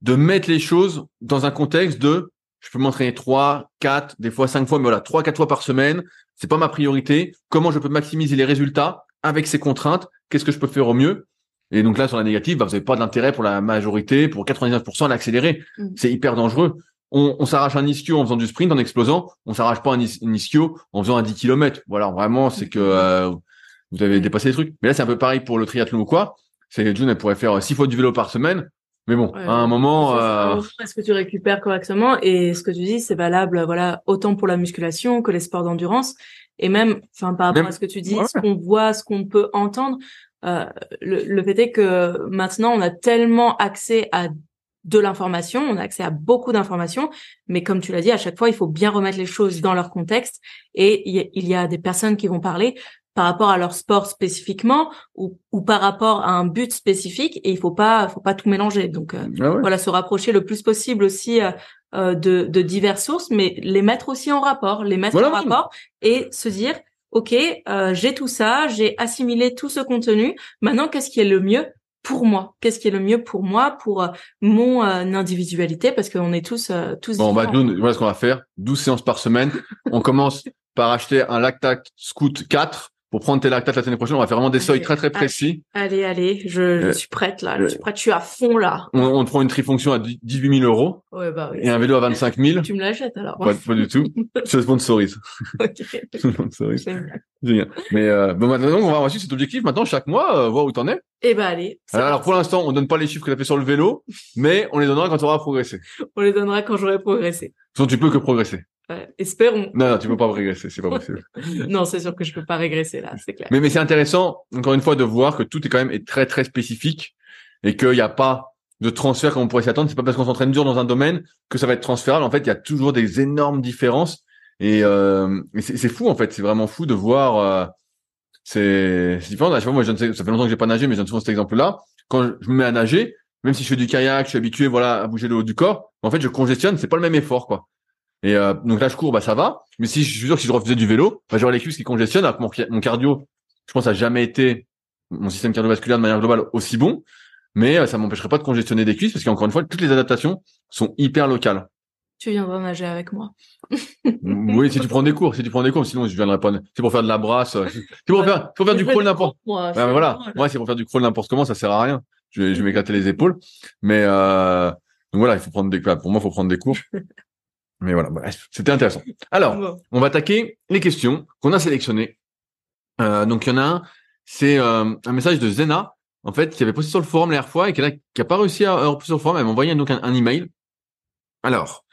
B: de mettre les choses dans un contexte de je peux m'entraîner trois, quatre, des fois cinq fois, mais voilà, trois, quatre fois par semaine. C'est pas ma priorité. Comment je peux maximiser les résultats avec ces contraintes? Qu'est-ce que je peux faire au mieux? Et donc là, sur la négative, bah, vous n'avez pas d'intérêt pour la majorité, pour 99% à l'accélérer. Mm. C'est hyper dangereux. On, on s'arrache un ischio en faisant du sprint, en explosant. On s'arrache pas un, ischio en faisant un 10 km. Voilà, vraiment, c'est que euh, vous avez dépassé les trucs. Mais là, c'est un peu pareil pour le triathlon ou quoi. C'est June, elle pourrait faire six fois du vélo par semaine. Mais bon, à un moment,
A: euh... est-ce que tu récupères correctement? Et ce que tu dis, c'est valable, voilà, autant pour la musculation que les sports d'endurance, et même, enfin, par rapport à ce que tu dis, ce qu'on voit, ce qu'on peut entendre. Euh, le, le, fait est que maintenant, on a tellement accès à de l'information, on a accès à beaucoup d'informations, mais comme tu l'as dit, à chaque fois, il faut bien remettre les choses dans leur contexte. Et il y a des personnes qui vont parler par rapport à leur sport spécifiquement ou, ou par rapport à un but spécifique et il faut pas faut pas tout mélanger donc euh, ah voilà se rapprocher le plus possible aussi euh, euh, de, de diverses sources mais les mettre aussi en rapport les mettre en rapport et se dire ok j'ai tout ça j'ai assimilé tout ce contenu maintenant qu'est-ce qui est le mieux pour moi Qu'est-ce qui est le mieux pour moi, pour mon individualité? Parce qu'on est tous tous.
B: Bon, bah nous, voilà ce qu'on va faire. 12 séances par semaine. on commence par acheter un Lactac Scoot 4 pour prendre tes lactates la semaine prochaine, on va faire vraiment des seuils très très précis.
A: Allez, allez, je, je euh, suis prête là, je suis prête, je suis à fond là.
B: On, on prend une trifonction à 18 000 euros
A: ouais, bah, oui,
B: et un vélo à 25 000.
A: Tu me l'achètes alors
B: pas, pas, du tout. je sponsorise. ok. je sponsorise. Génial. Mais euh, bon, maintenant, on va aussi cet objectif maintenant chaque mois, euh, voir où t'en es.
A: Eh ben allez.
B: Alors, alors, pour l'instant, on donne pas les chiffres que tu as fait sur le vélo, mais on les donnera quand tu auras progressé.
A: on les donnera quand j'aurai progressé.
B: Sinon, tu peux que progresser
A: espérons.
B: Non, non, tu peux pas régresser, c'est pas possible.
A: non, c'est sûr que je peux pas régresser là, c'est clair.
B: Mais, mais c'est intéressant, encore une fois, de voir que tout est quand même est très très spécifique et qu'il n'y a pas de transfert comme on pourrait s'y attendre. C'est pas parce qu'on s'entraîne dur dans un domaine que ça va être transférable. En fait, il y a toujours des énormes différences et, euh, c'est fou en fait. C'est vraiment fou de voir. Euh, c'est différent. À moi, je ne sais, ça fait longtemps que j'ai pas nagé, mais j'ai souvent cet exemple-là. Quand je me mets à nager, même si je fais du kayak, je suis habitué, voilà, à bouger le haut du corps. En fait, je congestionne. C'est pas le même effort, quoi. Et euh, donc là, je cours, bah ça va. Mais si je suis sûr que si je refaisais du vélo, bah, j'aurais les cuisses qui congestionnent. Alors que mon, cardio, je pense, a jamais été mon système cardiovasculaire de manière globale aussi bon. Mais euh, ça m'empêcherait pas de congestionner des cuisses parce qu'encore une fois, toutes les adaptations sont hyper locales.
A: Tu viendras nager avec moi.
B: oui, si tu prends des cours, si tu prends des cours, sinon je viendrai pas. C'est pour faire de la brasse, c'est pour faire, pour faire du crawl n'importe. Ouais, voilà, moi c'est pour faire du crawl n'importe comment, ça sert à rien. Je vais, je vais m'éclater les épaules, mais euh, donc voilà, il faut prendre des, pour moi, il faut prendre des cours. mais voilà, c'était intéressant. Alors, on va attaquer les questions qu'on a sélectionnées. Euh, donc il y en a un, c'est euh, un message de Zena, en fait, qui avait posté sur le forum la dernière fois et qui n'a pas réussi à reposer sur le forum. Elle m'a envoyé donc un, un email. Alors,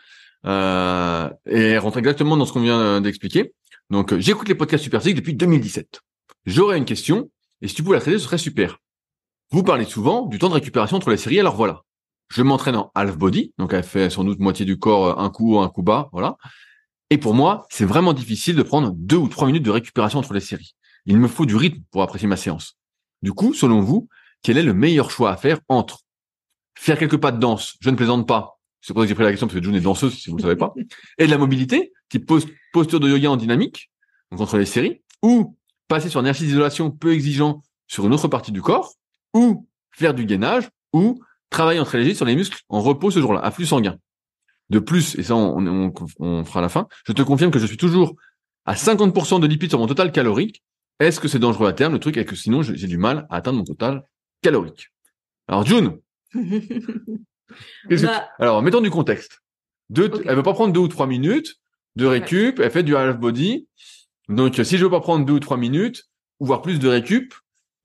B: euh, et elle rentre exactement dans ce qu'on vient euh, d'expliquer. Donc, euh, j'écoute les podcasts Super depuis 2017. J'aurais une question, et si tu pouvais la traiter, ce serait super. Vous parlez souvent du temps de récupération entre les séries, alors voilà. Je m'entraîne en half body, donc elle fait sans doute moitié du corps, un coup, un coup bas, voilà. Et pour moi, c'est vraiment difficile de prendre deux ou trois minutes de récupération entre les séries. Il me faut du rythme pour apprécier ma séance. Du coup, selon vous, quel est le meilleur choix à faire entre faire quelques pas de danse, je ne plaisante pas, c'est pour ça que j'ai pris la question parce que June est danseuse, si vous ne le savez pas. Et de la mobilité, qui pose posture de yoga en dynamique, donc entre les séries, ou passer sur un exercice d'isolation peu exigeant sur une autre partie du corps, ou faire du gainage, ou travailler entre les sur les muscles en repos ce jour-là, à flux sanguin. De plus, et ça on, on, on fera à la fin, je te confirme que je suis toujours à 50% de lipides sur mon total calorique. Est-ce que c'est dangereux à terme? Le truc est que sinon j'ai du mal à atteindre mon total calorique. Alors June, Bah, Alors, mettons du contexte. Deux, Elle veut pas prendre deux ou trois minutes de récup. Elle fait du half body. Donc, si je veux pas prendre deux ou trois minutes, ou voire plus de récup,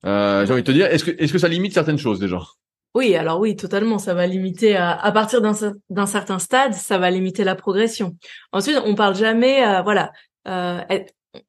B: euh, j'ai envie de te dire, est-ce que, est-ce que ça limite certaines choses déjà?
A: Oui, alors oui, totalement. Ça va limiter, à, à partir d'un, d'un certain stade, ça va limiter la progression. Ensuite, on parle jamais, euh, voilà. Euh,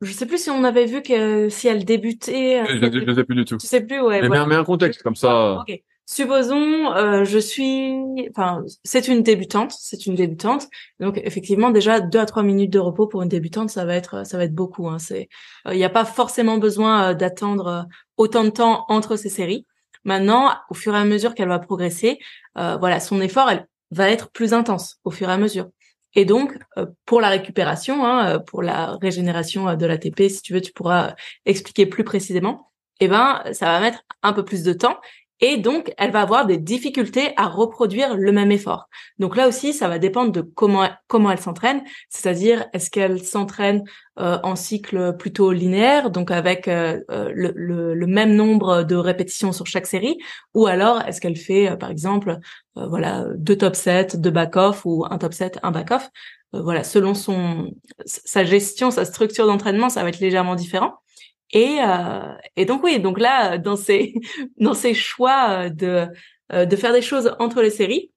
A: je sais plus si on avait vu que si elle débutait.
B: Je, ne sais plus du tout.
A: Tu sais plus, ouais.
B: Mais, mais un contexte comme ça.
A: Ok. Supposons, euh, je suis, enfin, c'est une débutante, c'est une débutante. Donc effectivement, déjà deux à trois minutes de repos pour une débutante, ça va être, ça va être beaucoup. Hein. C'est, il n'y a pas forcément besoin euh, d'attendre euh, autant de temps entre ces séries. Maintenant, au fur et à mesure qu'elle va progresser, voilà, son effort, elle va être plus intense au fur et à mesure. Et donc, pour la récupération, hein, pour la régénération de l'ATP, si tu veux, tu pourras expliquer plus précisément. Eh ben, ça va mettre un peu plus de temps et donc elle va avoir des difficultés à reproduire le même effort. Donc là aussi, ça va dépendre de comment comment elle s'entraîne, c'est-à-dire est-ce qu'elle s'entraîne euh, en cycle plutôt linéaire, donc avec euh, euh, le, le, même nombre de répétitions sur chaque série, ou alors est-ce qu'elle fait par exemple voilà deux top sets, deux back off ou un top set, un back off? voilà, selon son sa gestion, sa structure d'entraînement, ça va être légèrement différent. Et, euh, et donc oui, donc là, dans ces dans ces choix de euh, de faire des choses entre les séries,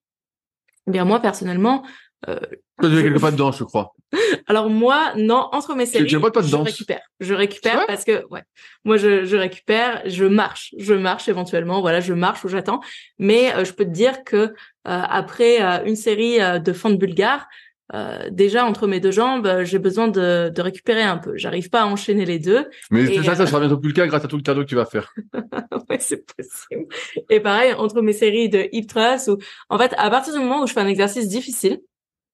A: eh bien moi personnellement,
B: euh, tu fais quelque pas de danse, je crois.
A: Alors moi, non, entre mes séries,
B: pas de
A: je récupère. Je récupère parce que ouais, moi je, je récupère, je marche, je marche éventuellement, voilà, je marche ou j'attends. Mais euh, je peux te dire que euh, après une série de fentes bulgares, euh, déjà entre mes deux jambes, euh, j'ai besoin de, de, récupérer un peu. J'arrive pas à enchaîner les deux.
B: Mais ça, ça sera bientôt plus le cas grâce à tout le cadeau que tu vas faire.
A: ouais, c'est possible. Et pareil entre mes séries de hip thrust ou en fait à partir du moment où je fais un exercice difficile,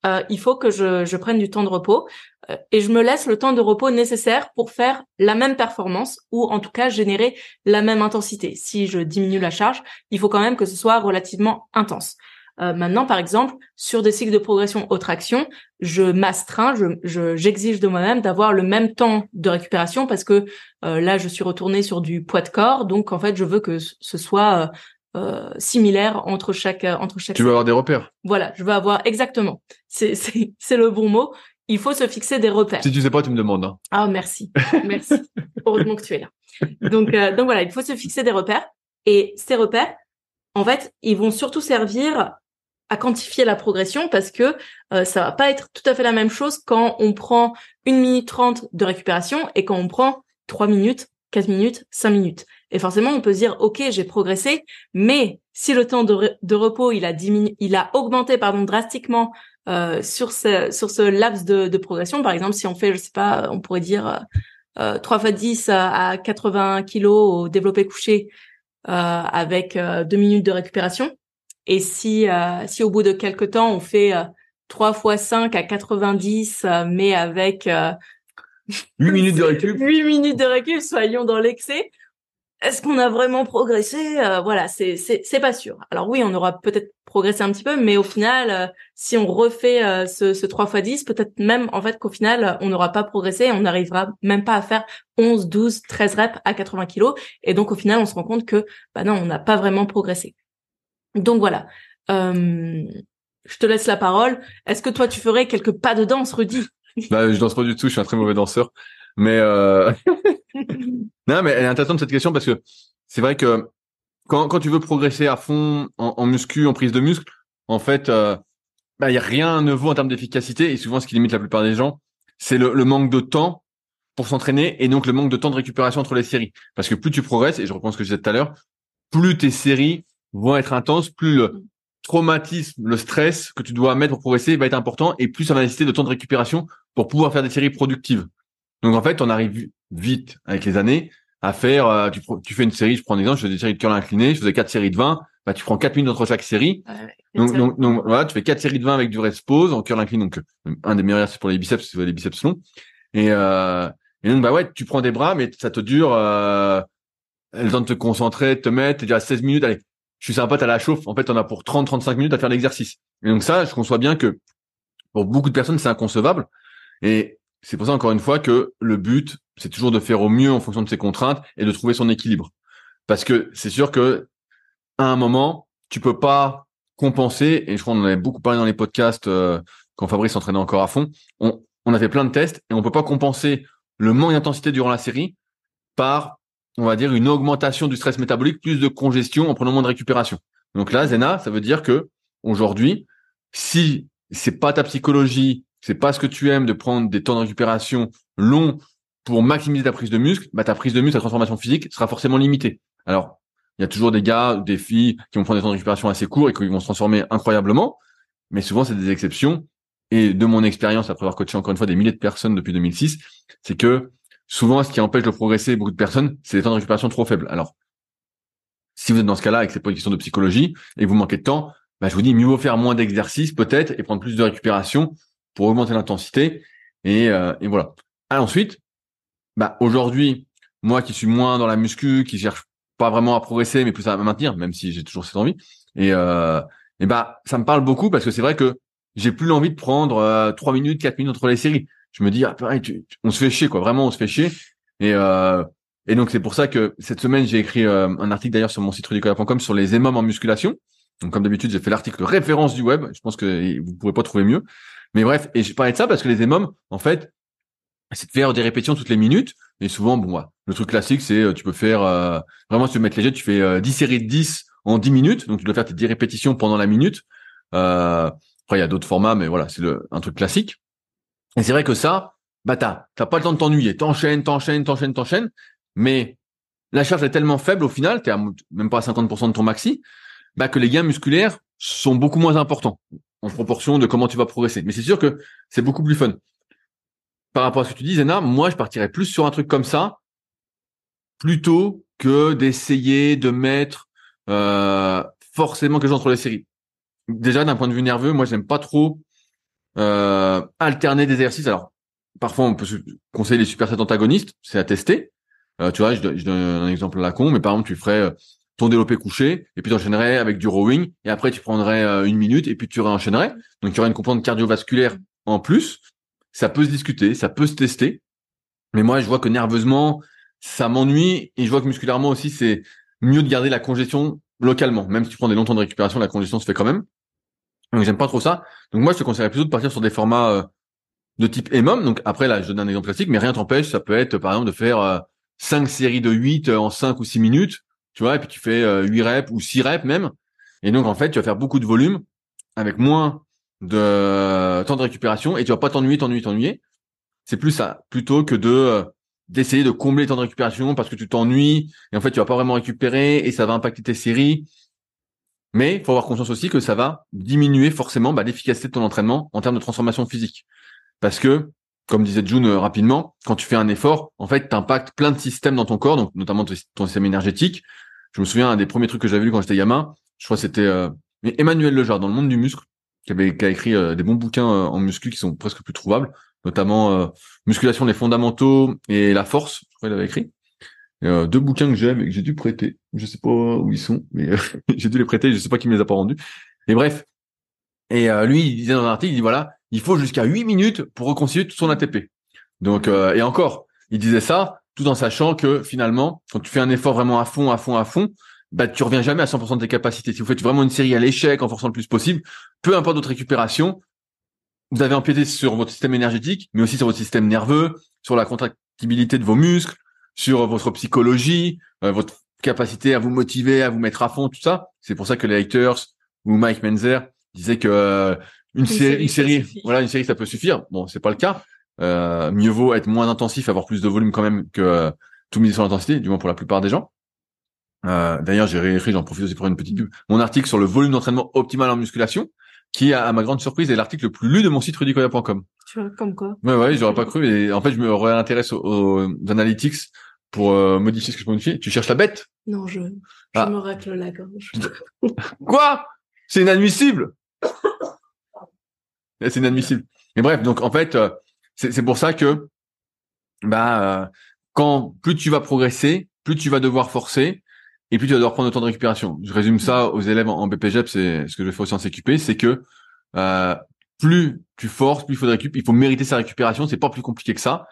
A: euh, il faut que je, je, prenne du temps de repos euh, et je me laisse le temps de repos nécessaire pour faire la même performance ou en tout cas générer la même intensité. Si je diminue la charge, il faut quand même que ce soit relativement intense. Euh, maintenant, par exemple, sur des cycles de progression haute traction, je m'astreins, je, j'exige de moi-même d'avoir le même temps de récupération parce que euh, là, je suis retournée sur du poids de corps, donc en fait, je veux que ce soit euh, similaire entre chaque entre chaque.
B: Tu veux avoir des repères.
A: Voilà, je veux avoir exactement. C'est c'est c'est le bon mot. Il faut se fixer des repères.
B: Si tu sais pas, tu me demandes. Hein.
A: Ah merci, merci. Heureusement que tu es là. Donc donc voilà, il faut se fixer des repères et ces repères, en fait, ils vont surtout servir à quantifier la progression parce que euh, ça va pas être tout à fait la même chose quand on prend une minute trente de récupération et quand on prend trois minutes, quatre minutes, cinq minutes. Et forcément, on peut se dire, ok, j'ai progressé, mais si le temps de, repos il a diminué, il a augmenté pardon drastiquement euh, sur ce sur ce laps de, progression, par exemple, si on fait, je sais pas, on pourrait dire euh, 3 fois 10 à 80 kilos au développé couché euh, avec euh, deux minutes de récupération, et si, euh, si au bout de quelques temps, on fait euh, 3 fois 5 à 90, euh, mais avec... 8
B: minutes de récup.
A: 8 minutes de récup, soyons dans l'excès. est-ce qu'on a vraiment progressé? Euh, Voilà, c'est c'est pas sûr. Alors oui, on aura peut-être progressé un petit peu, mais au final, euh, si on refait euh, ce, ce 3 x 10, peut-être même en fait qu'au final, on n'aura pas progressé, et on n'arrivera même pas à faire 11, 12, 13 reps à 80 kilos. Et donc au final, on se rend compte que bah non, on n'a pas vraiment progressé. Donc voilà. je te laisse la parole. Est-ce que toi, tu ferais quelques pas de danse, Rudy?
B: Bah, je danse pas du tout. Je suis un très mauvais danseur. Mais euh... non, mais elle est intéressante cette question parce que c'est vrai que quand, quand tu veux progresser à fond en, en muscu, en prise de muscle, en fait, euh, bah, y a rien ne vaut en termes d'efficacité. Et souvent, ce qui limite la plupart des gens, c'est le, le, manque de temps pour s'entraîner et donc le manque de temps de récupération entre les séries. Parce que plus tu progresses, et je reprends ce que je disais tout à l'heure, plus tes séries vont être intenses, plus le traumatisme, le stress que tu dois mettre pour progresser va être important et plus ça va nécessiter de temps de récupération pour pouvoir faire des séries productives. Donc en fait, on arrive vite avec les années à faire. Euh, tu, tu, fais une série, je prends un exemple, je fais des séries de curl incliné, je faisais quatre séries de 20. Bah, tu prends quatre minutes entre chaque série. donc, donc, donc, voilà, tu fais quatre séries de 20 avec du rest pause en curl incliné. Donc un des meilleurs c'est pour les biceps, c'est les biceps longs. Et, euh, et donc bah ouais, tu prends des bras, mais ça te dure euh, le temps de te concentrer, de te mettre, déjà 16 minutes. Allez, je suis sympa, à la chauffe. En fait, on a pour 30-35 minutes à faire l'exercice. Et donc ça, je conçois bien que pour beaucoup de personnes, c'est inconcevable. Et c'est pour ça, encore une fois, que le but, c'est toujours de faire au mieux en fonction de ses contraintes et de trouver son équilibre. Parce que c'est sûr que à un moment, tu peux pas compenser, et je crois qu'on en avait beaucoup parlé dans les podcasts euh, quand Fabrice s'entraînait encore à fond, on, on a fait plein de tests et on peut pas compenser le manque d'intensité durant la série par, on va dire, une augmentation du stress métabolique, plus de congestion en prenant moins de récupération. Donc là, Zena, ça veut dire que aujourd'hui, si c'est pas ta psychologie c'est pas ce que tu aimes de prendre des temps de récupération longs pour maximiser ta prise de muscle, bah ta prise de muscle, ta transformation physique sera forcément limitée. Alors, il y a toujours des gars, des filles qui vont prendre des temps de récupération assez courts et qui vont se transformer incroyablement, mais souvent c'est des exceptions. Et de mon expérience, après avoir coaché encore une fois des milliers de personnes depuis 2006, c'est que souvent ce qui empêche de progresser beaucoup de personnes, c'est des temps de récupération trop faibles. Alors, si vous êtes dans ce cas-là et que c'est pas une question de psychologie et que vous manquez de temps, bah, je vous dis mieux vaut faire moins d'exercices peut-être et prendre plus de récupération pour augmenter l'intensité. Et, euh, voilà. Ah, ensuite, bah, aujourd'hui, moi qui suis moins dans la muscu, qui cherche pas vraiment à progresser, mais plus à maintenir, même si j'ai toujours cette envie. Et, euh, bah, ça me parle beaucoup parce que c'est vrai que j'ai plus l'envie de prendre euh, 3 minutes, 4 minutes entre les séries. Je me dis, ah, pareil, on se fait chier, quoi. Vraiment, on se fait chier. Et, euh, et donc, c'est pour ça que cette semaine, j'ai écrit euh, un article d'ailleurs sur mon site rudicola.com sur les EMOM en musculation. Donc, comme d'habitude, j'ai fait l'article référence du web. Je pense que vous pourrez pas trouver mieux. Mais bref, et je parlais de ça parce que les EMOM, en fait, c'est de faire des répétitions toutes les minutes. Et souvent, bon, le truc classique, c'est euh, tu peux faire euh, vraiment si tu veux mettre léger, tu fais euh, 10 séries de 10 en 10 minutes. Donc tu dois faire tes 10 répétitions pendant la minute. Euh, après, il y a d'autres formats, mais voilà, c'est un truc classique. Et c'est vrai que ça, bah t'as t'as pas le temps de t'ennuyer. T'enchaînes, t'enchaînes, t'enchaînes, t'enchaînes. Mais la charge est tellement faible au final, t'es même pas à 50% de ton maxi, bah que les gains musculaires sont beaucoup moins importants en proportion de comment tu vas progresser. Mais c'est sûr que c'est beaucoup plus fun. Par rapport à ce que tu dis, Zena, moi, je partirais plus sur un truc comme ça, plutôt que d'essayer de mettre euh, forcément quelque chose les séries. Déjà, d'un point de vue nerveux, moi, j'aime pas trop euh, alterner des exercices. Alors, parfois, on peut se conseiller les supersets antagonistes, c'est à tester. Euh, tu vois, je, donne un exemple à la con, mais par exemple, tu ferais euh, ton développé couché, et puis tu enchaînerais avec du rowing, et après tu prendrais euh, une minute, et puis tu réenchaînerais. Donc il y une composante cardiovasculaire en plus. Ça peut se discuter, ça peut se tester. Mais moi, je vois que nerveusement, ça m'ennuie, et je vois que musculairement aussi, c'est mieux de garder la congestion localement. Même si tu prends des longs temps de récupération, la congestion se fait quand même. Donc j'aime pas trop ça. Donc moi, je te conseillerais plutôt de partir sur des formats euh, de type EMOM. Donc après, là, je donne un exemple classique, mais rien t'empêche, ça peut être par exemple de faire euh, 5 séries de 8 en 5 ou 6 minutes tu vois, et puis tu fais euh, 8 reps ou 6 reps même. Et donc, en fait, tu vas faire beaucoup de volume avec moins de temps de récupération et tu vas pas t'ennuyer, t'ennuyer, t'ennuyer. C'est plus ça, plutôt que de euh, d'essayer de combler le temps de récupération parce que tu t'ennuies et en fait, tu vas pas vraiment récupérer et ça va impacter tes séries. Mais il faut avoir conscience aussi que ça va diminuer forcément bah, l'efficacité de ton entraînement en termes de transformation physique. Parce que, comme disait June euh, rapidement, quand tu fais un effort, en fait, tu impactes plein de systèmes dans ton corps, donc notamment ton système énergétique, je me souviens, des premiers trucs que j'avais lu quand j'étais gamin, je crois que c'était euh, Emmanuel Lejar dans le monde du muscle, qui, avait, qui a écrit euh, des bons bouquins en muscu qui sont presque plus trouvables, notamment Musculation les fondamentaux et la force, je crois qu'il avait écrit. Euh, deux bouquins que j'aime et que j'ai dû prêter. Je sais pas où ils sont, mais j'ai dû les prêter. Je sais pas qui me les a pas rendus. Et bref. Et lui, il disait dans un article, il dit voilà, il faut jusqu'à 8 minutes pour reconstituer tout son ATP. Donc, et encore, il disait ça tout en sachant que finalement, quand tu fais un effort vraiment à fond, à fond, à fond, bah tu reviens jamais à 100% de tes capacités. Si vous faites vraiment une série à l'échec en forçant le plus possible, peu importe votre récupération, vous avez empiété sur votre système énergétique, mais aussi sur votre système nerveux, sur la contractibilité de vos muscles, sur votre psychologie, euh, votre capacité à vous motiver, à vous mettre à fond, tout ça. C'est pour ça que les haters ou Mike Menzer disaient que euh, une, série, une série, voilà, une série, ça peut suffire. Bon, c'est pas le cas. Euh, mieux vaut être moins intensif, avoir plus de volume quand même que tout miser sur l'intensité, du moins pour la plupart des gens. D'ailleurs, j'ai réécrit, j'en profite aussi pour une petite pub, mon article sur le volume d'entraînement optimal en musculation qui, à ma grande surprise, est l'article le plus lu de mon site rudicoya.com.
A: Tu vois, comme quoi
B: Ouais, ouais, j'aurais pas cru. Et en fait, je me réintéresse aux, aux analytics pour euh, modifier ce que je peux modifier. Tu cherches la bête?
A: Non, je, je ah. me racle la gorge.
B: Quoi? C'est inadmissible C'est inadmissible. Et bref, donc en fait, euh, c'est pour ça que bah euh, quand plus tu vas progresser, plus tu vas devoir forcer, et puis tu vas devoir prendre le temps de récupération. Je résume ça aux élèves en, BPGEP, c'est ce que je fais aussi en CQP, c'est que euh, plus tu forces, plus il faut de récup, il faut mériter sa récupération, c'est pas plus compliqué que ça.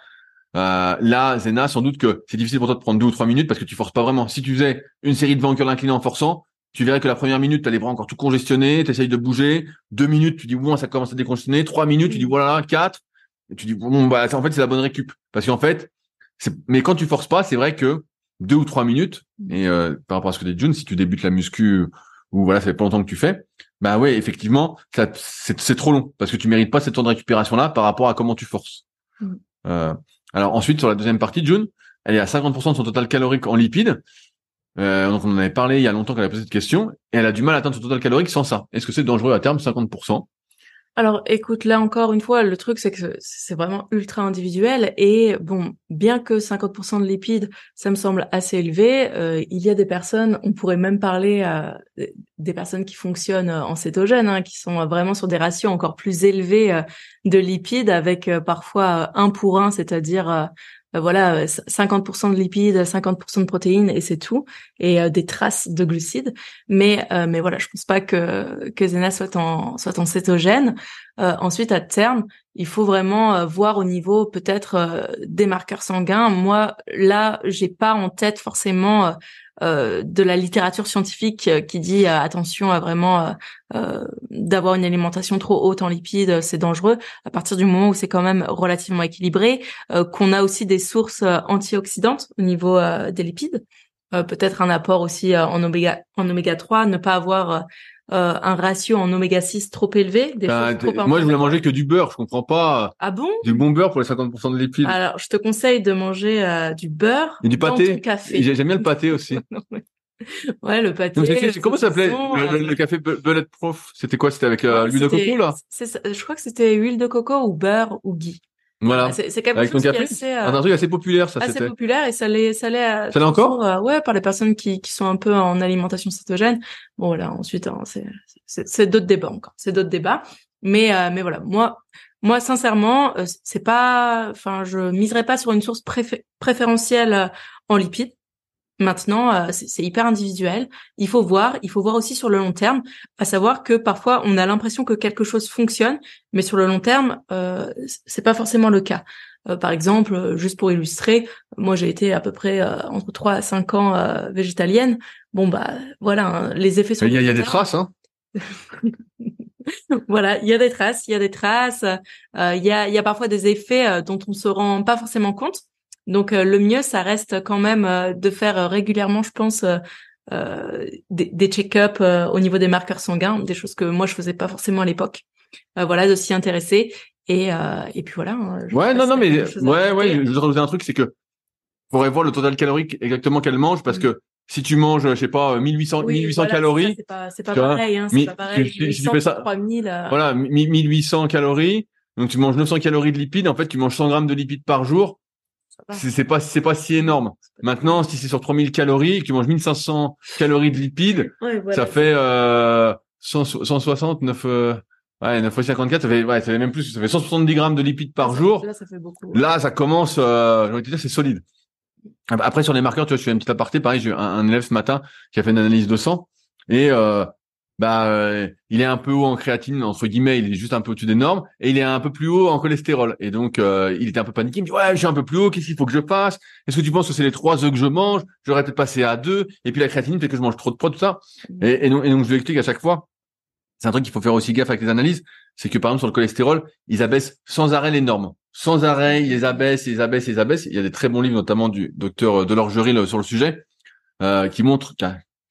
B: Euh, là, Zena, sans doute que c'est difficile pour toi de prendre deux ou trois minutes parce que tu forces pas vraiment. Si tu faisais une série de incliné inclinés en forçant, tu verrais que la première minute, tu as les bras encore tout congestionnés, tu essayes de bouger. Deux minutes, tu dis bon, ça commence à décongestionner. Trois minutes, tu dis voilà, quatre. Et tu dis bon, bah en fait c'est la bonne récup parce qu'en fait, mais quand tu forces pas, c'est vrai que deux ou trois minutes. Mm. Et euh, par rapport à ce que dit June, si tu débutes la muscu ou voilà, ça fait pas longtemps que tu fais, bah ouais, effectivement, ça c'est trop long parce que tu mérites pas cette temps de récupération là par rapport à comment tu forces. Mm. Euh, alors ensuite sur la deuxième partie, June, elle est à 50% de son total calorique en lipides. Euh, donc on en avait parlé il y a longtemps qu'elle a posé cette question et elle a du mal à atteindre son total calorique sans ça. Est-ce que c'est dangereux à terme? 50%
A: alors, écoute, là encore une fois, le truc c'est que c'est vraiment ultra individuel et bon, bien que 50% de lipides, ça me semble assez élevé, euh, il y a des personnes, on pourrait même parler à des personnes qui fonctionnent en cétogène, hein, qui sont vraiment sur des ratios encore plus élevés euh, de lipides, avec euh, parfois un pour un, c'est-à-dire euh, voilà 50% de lipides, 50% de protéines et c'est tout et euh, des traces de glucides. Mais euh, mais voilà, je pense pas que que Zena soit en soit en cétogène. Ensuite à terme, il faut vraiment voir au niveau peut-être des marqueurs sanguins. Moi là, j'ai pas en tête forcément euh, de la littérature scientifique euh, qui dit euh, attention à vraiment d'avoir une alimentation trop haute en lipides, c'est dangereux. À partir du moment où c'est quand même relativement équilibré, qu'on a aussi des sources antioxydantes au niveau des lipides, peut-être un apport aussi en oméga en oméga 3, ne pas avoir euh, un ratio en oméga 6 trop élevé
B: des bah, Moi, je voulais manger que du beurre. Je comprends pas.
A: Ah bon?
B: Du bon beurre pour les 50% de lipides.
A: Alors, je te conseille de manger euh, du beurre
B: et du pâté. café. J'aime bien le pâté aussi.
A: ouais, le pâté.
B: comment ça s'appelait le, café Bulletproof C'était quoi? C'était avec euh, l'huile de coco là?
A: Je crois que c'était huile de coco ou beurre ou ghee.
B: Voilà.
A: C'est quelque chose qui est assez,
B: euh, un truc assez populaire, ça.
A: Assez populaire et ça l'est, ça l'est.
B: Ça l'est encore.
A: Euh, ouais, par les personnes qui, qui sont un peu en alimentation cétogène. Bon, voilà. Ensuite, hein, c'est, c'est, d'autres débats encore. C'est d'autres débats. Mais, euh, mais voilà. Moi, moi, sincèrement, c'est pas, enfin, je miserais pas sur une source préférentielle en lipides. Maintenant, euh, c'est hyper individuel. Il faut voir, il faut voir aussi sur le long terme, à savoir que parfois on a l'impression que quelque chose fonctionne, mais sur le long terme, euh, c'est pas forcément le cas. Euh, par exemple, juste pour illustrer, moi j'ai été à peu près euh, entre 3 à 5 ans végétalienne. Bon bah voilà, hein, les effets
B: sont. Il y, a, des traces, hein.
A: voilà, il y a des traces, il y a des traces, il y a, il y a parfois des effets dont on se rend pas forcément compte. Donc euh, le mieux, ça reste quand même euh, de faire euh, régulièrement, je pense, des, des check-ups au niveau des marqueurs sanguins, des choses que moi je faisais pas forcément à l'époque. voilà, de s'y intéresser. Et, et puis voilà. Hein,
B: ouais, non, non, mais ouais, ouais, je voudrais dire un truc, c'est que faudrait voir le total calorique exactement qu'elle mange parce mmh. que si tu manges, je sais pas, 1800, 1800 calories.
A: C'est pas, c'est pas pareil, hein, c'est pas pareil.
B: Si, tu fais ça, voilà, 1800 calories. Donc tu manges 900 calories de lipides. En fait, tu manges 100 grammes de lipides par jour c'est pas c'est pas si énorme. Maintenant, si c'est sur 3000 calories et que tu manges 1500 calories de lipides, ça fait euh, 160 9 euh, ouais 9 fois 54, ça fait ouais, ça fait même plus, ça fait 170 grammes de lipides par jour.
A: Là, ça fait beaucoup.
B: Là, ça commence euh, je vais te dire c'est solide. Après, sur les marqueurs, tu vois, je fais une petite aparté. Pareil, j'ai un, un élève ce matin qui a fait une analyse de sang et euh, bah euh, il est un peu haut en créatine entre guillemets, il est juste un peu au-dessus des normes et il est un peu plus haut en cholestérol. Et donc euh, il était un peu paniqué, il me dit ouais, je suis un peu plus haut, qu'est-ce qu'il faut que je fasse? Est-ce que tu penses que c'est les trois œufs que je mange? J'aurais peut-être passé à deux et puis la créatine peut-être que je mange trop de prod tout ça. Et, et, donc, et donc je lui explique à chaque fois. C'est un truc qu'il faut faire aussi gaffe avec les analyses, c'est que par exemple sur le cholestérol, ils abaissent sans arrêt les normes. Sans arrêt, ils les abaissent, ils les abaissent, ils les abaissent. Il y a des très bons livres, notamment du docteur Delorgeril sur le sujet, euh, qui montrent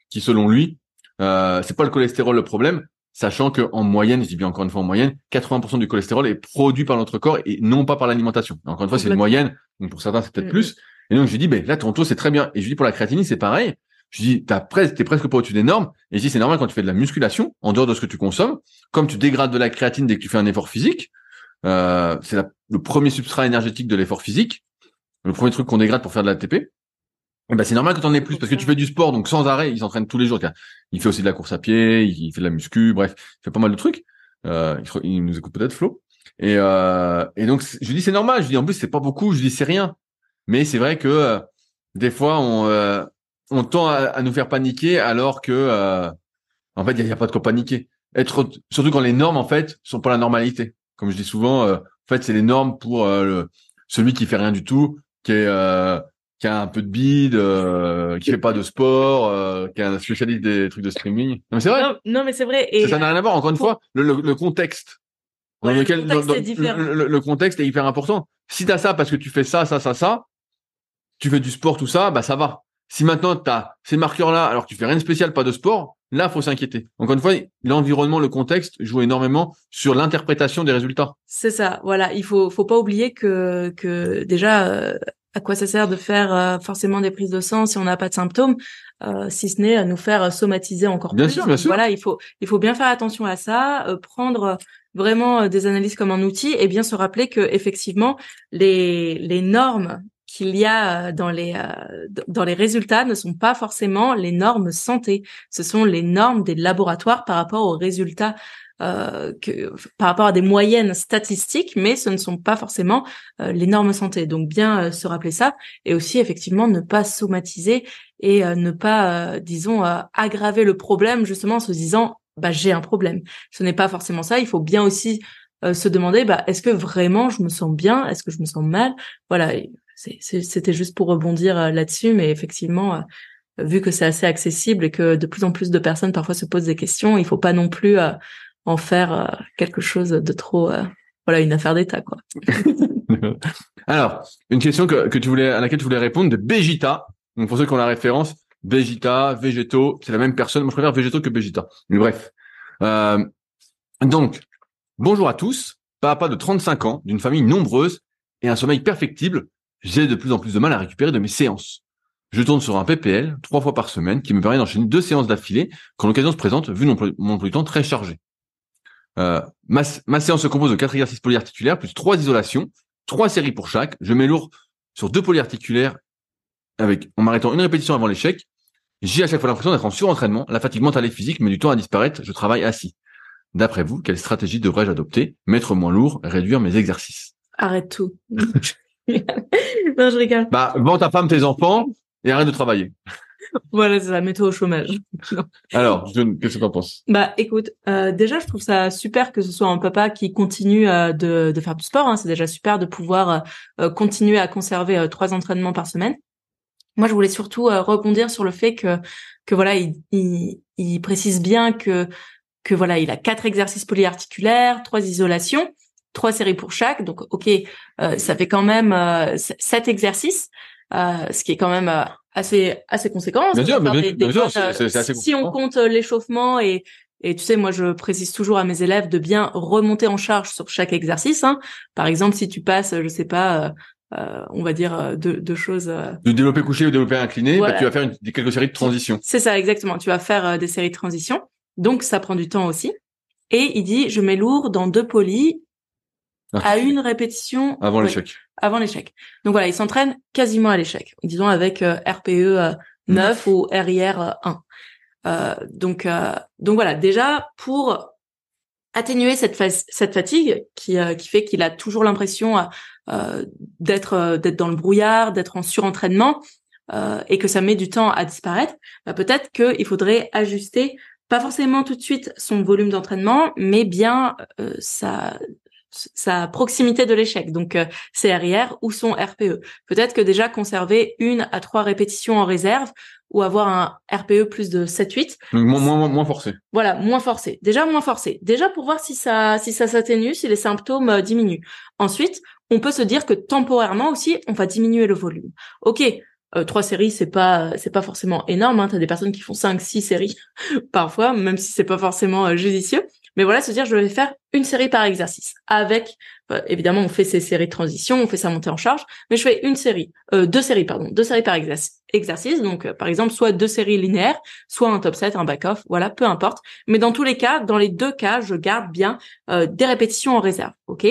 B: qui selon lui, euh, c'est pas le cholestérol le problème, sachant que en moyenne, je dis bien encore une fois en moyenne, 80% du cholestérol est produit par notre corps et non pas par l'alimentation. Encore une fois, c'est une moyenne, donc pour certains c'est peut-être plus. Et donc je lui dis, ben là ton taux c'est très bien. Et je lui dis pour la créatinine c'est pareil. Je dis, t'as presque, t'es presque pas au-dessus des normes. Et je dis, c'est normal quand tu fais de la musculation, en dehors de ce que tu consommes, comme tu dégrades de la créatine dès que tu fais un effort physique. Euh, c'est le premier substrat énergétique de l'effort physique, le premier truc qu'on dégrade pour faire de l'ATP. Eh ben c'est normal que tu en aies plus parce que tu fais du sport donc sans arrêt, il s'entraîne tous les jours. Il fait aussi de la course à pied, il fait de la muscu, bref, il fait pas mal de trucs. Euh, il nous écoute peut-être Flo. Et, euh, et donc je lui dis c'est normal. Je lui dis en plus c'est pas beaucoup. Je lui dis c'est rien. Mais c'est vrai que euh, des fois on euh, on tend à, nous faire paniquer alors que euh, en fait il y, a, pas de quoi paniquer. Être surtout quand les normes en fait sont pas la normalité. Comme je dis souvent, en fait c'est les normes pour le, celui qui fait rien du tout, qui est qui a un peu de bide, euh, qui fait pas de sport, euh, qui est un spécialiste des trucs de streaming. Non mais c'est vrai.
A: Non, mais c'est vrai. Et
B: ça n'a rien à voir. Encore une fois, le, le, contexte
A: dans lequel le contexte, est
B: le, contexte est hyper important. Si t'as ça parce que tu fais ça, ça, ça, ça, tu fais du sport, tout ça, bah ça va. Si maintenant t'as ces marqueurs-là, alors que tu fais rien de spécial, pas de sport, là faut s'inquiéter. Encore une fois, l'environnement, le contexte joue énormément sur l'interprétation des résultats.
A: C'est ça. Voilà, il faut faut pas oublier que que déjà euh, à quoi ça sert de faire euh, forcément des prises de sang si on n'a pas de symptômes, euh, si ce n'est à nous faire somatiser encore
B: bien
A: plus.
B: Sûr, bien sûr.
A: Voilà, il faut il faut bien faire attention à ça, euh, prendre vraiment des analyses comme un outil et bien se rappeler que effectivement les les normes qu'il y a dans les dans les résultats ne sont pas forcément les normes santé, ce sont les normes des laboratoires par rapport aux résultats euh, que par rapport à des moyennes statistiques, mais ce ne sont pas forcément euh, les normes santé. Donc bien euh, se rappeler ça et aussi effectivement ne pas somatiser et ne pas, disons, aggraver le problème justement en se disant bah j'ai un problème. Ce n'est pas forcément ça. Il faut bien aussi se demander bah est-ce que vraiment je me sens bien, est-ce que je me sens mal? Voilà, c'était juste pour rebondir là-dessus, mais effectivement vu que c'est assez accessible et que de plus en plus de personnes parfois se posent des questions, il faut pas non plus en faire euh, quelque chose de trop euh, voilà une affaire d'état quoi.
B: Alors, une question que, tu voulais à laquelle tu voulais répondre de Begita. Donc pour ceux qui ont la référence, Begita, végétaux, c'est la même personne. Moi je préfère végétaux que Begita. Mais bref. Euh, donc, bonjour à tous. Papa de 35 ans, d'une famille nombreuse et un sommeil perfectible, j'ai de plus en plus de mal à récupérer de mes séances. Je tourne sur un PPL trois fois par semaine qui me permet d'enchaîner deux séances d'affilée quand l'occasion se présente vu mon, mon emploi du temps très chargé. Euh, ma, séance se compose de quatre exercices polyarticulaires plus trois isolations, trois séries pour chaque. Je mets lourd sur deux polyarticulaires avec en m'arrêtant une répétition avant l'échec. J'ai à chaque fois l'impression d'être en surentraînement. La fatigue mentale et physique met du temps à disparaître. Je travaille assis. D'après vous, quelle stratégie devrais-je adopter? Mettre moins lourd, réduire mes exercices?
A: Arrête tout. non, je rigole.
B: Bah, vends ta femme, tes enfants et arrête de travailler.
A: voilà, c'est ça, mets-toi au chômage.
B: Alors, qu'est-ce que tu en penses?
A: Bah, écoute, euh, déjà, je trouve ça super que ce soit un papa qui continue euh, de, de, faire du sport. Hein. C'est déjà super de pouvoir euh, continuer à conserver trois entraînements par semaine. Moi, je voulais surtout rebondir sur le fait que que voilà, il, il, il, précise bien que que voilà, il a quatre exercices polyarticulaires, trois isolations, trois séries pour chaque. Donc, ok, ça fait quand même sept exercices, ce qui est quand même assez assez conséquent.
B: Bien sûr, c'est assez
A: Si on compte euh, l'échauffement et et tu sais, moi, je précise toujours à mes élèves de bien remonter en charge sur chaque exercice. Hein. Par exemple, si tu passes, je sais pas, euh, euh on va dire euh, deux, deux choses.
B: De développer couché ou développer incliné, bah, tu vas faire une, quelques séries de transition.
A: C'est ça, exactement. Tu vas faire des séries de transition. Donc, ça prend du temps aussi. Et il dit, je mets lourd dans deux polis ah. à une répétition.
B: Avant l'échec
A: avant l'échec. Donc voilà, il s'entraîne quasiment à l'échec, disons avec euh, RPE 9 euh, ou RIR 1. Euh, donc donc voilà, déjà pour atténuer cette cette fatigue qui qui fait qu'il a toujours l'impression d'être d'être dans le brouillard, d'être en surentraînement et que ça met du temps à disparaître, bah, peut-être qu'il faudrait ajuster pas forcément tout de suite son volume d'entraînement, mais bien sa sa proximité de l'échec, donc euh, CRIR ou son RPE. Peut-être que déjà conserver une à trois répétitions en réserve ou avoir un RPE plus de 7-8.
B: Moins, moins, moins forcé.
A: Voilà, moins forcé. Déjà moins forcé. Déjà pour voir si ça, si ça s'atténue, si les symptômes euh, diminuent. Ensuite, on peut se dire que temporairement aussi, on va diminuer le volume. Ok, euh, trois séries, c'est pas, c'est pas forcément énorme. Hein. T'as des personnes qui font cinq, six séries parfois, même si c'est pas forcément judicieux. Mais voilà, se dire je vais faire une série par exercice. Avec, euh, évidemment, on fait ces séries de transition, on fait sa montée en charge, mais je fais une série, euh, deux séries, pardon, deux séries par exercice. Donc, euh, par exemple, soit deux séries linéaires, soit un top set, un back-off, voilà, peu importe. Mais dans tous les cas, dans les deux cas, je garde bien des répétitions en réserve, ok?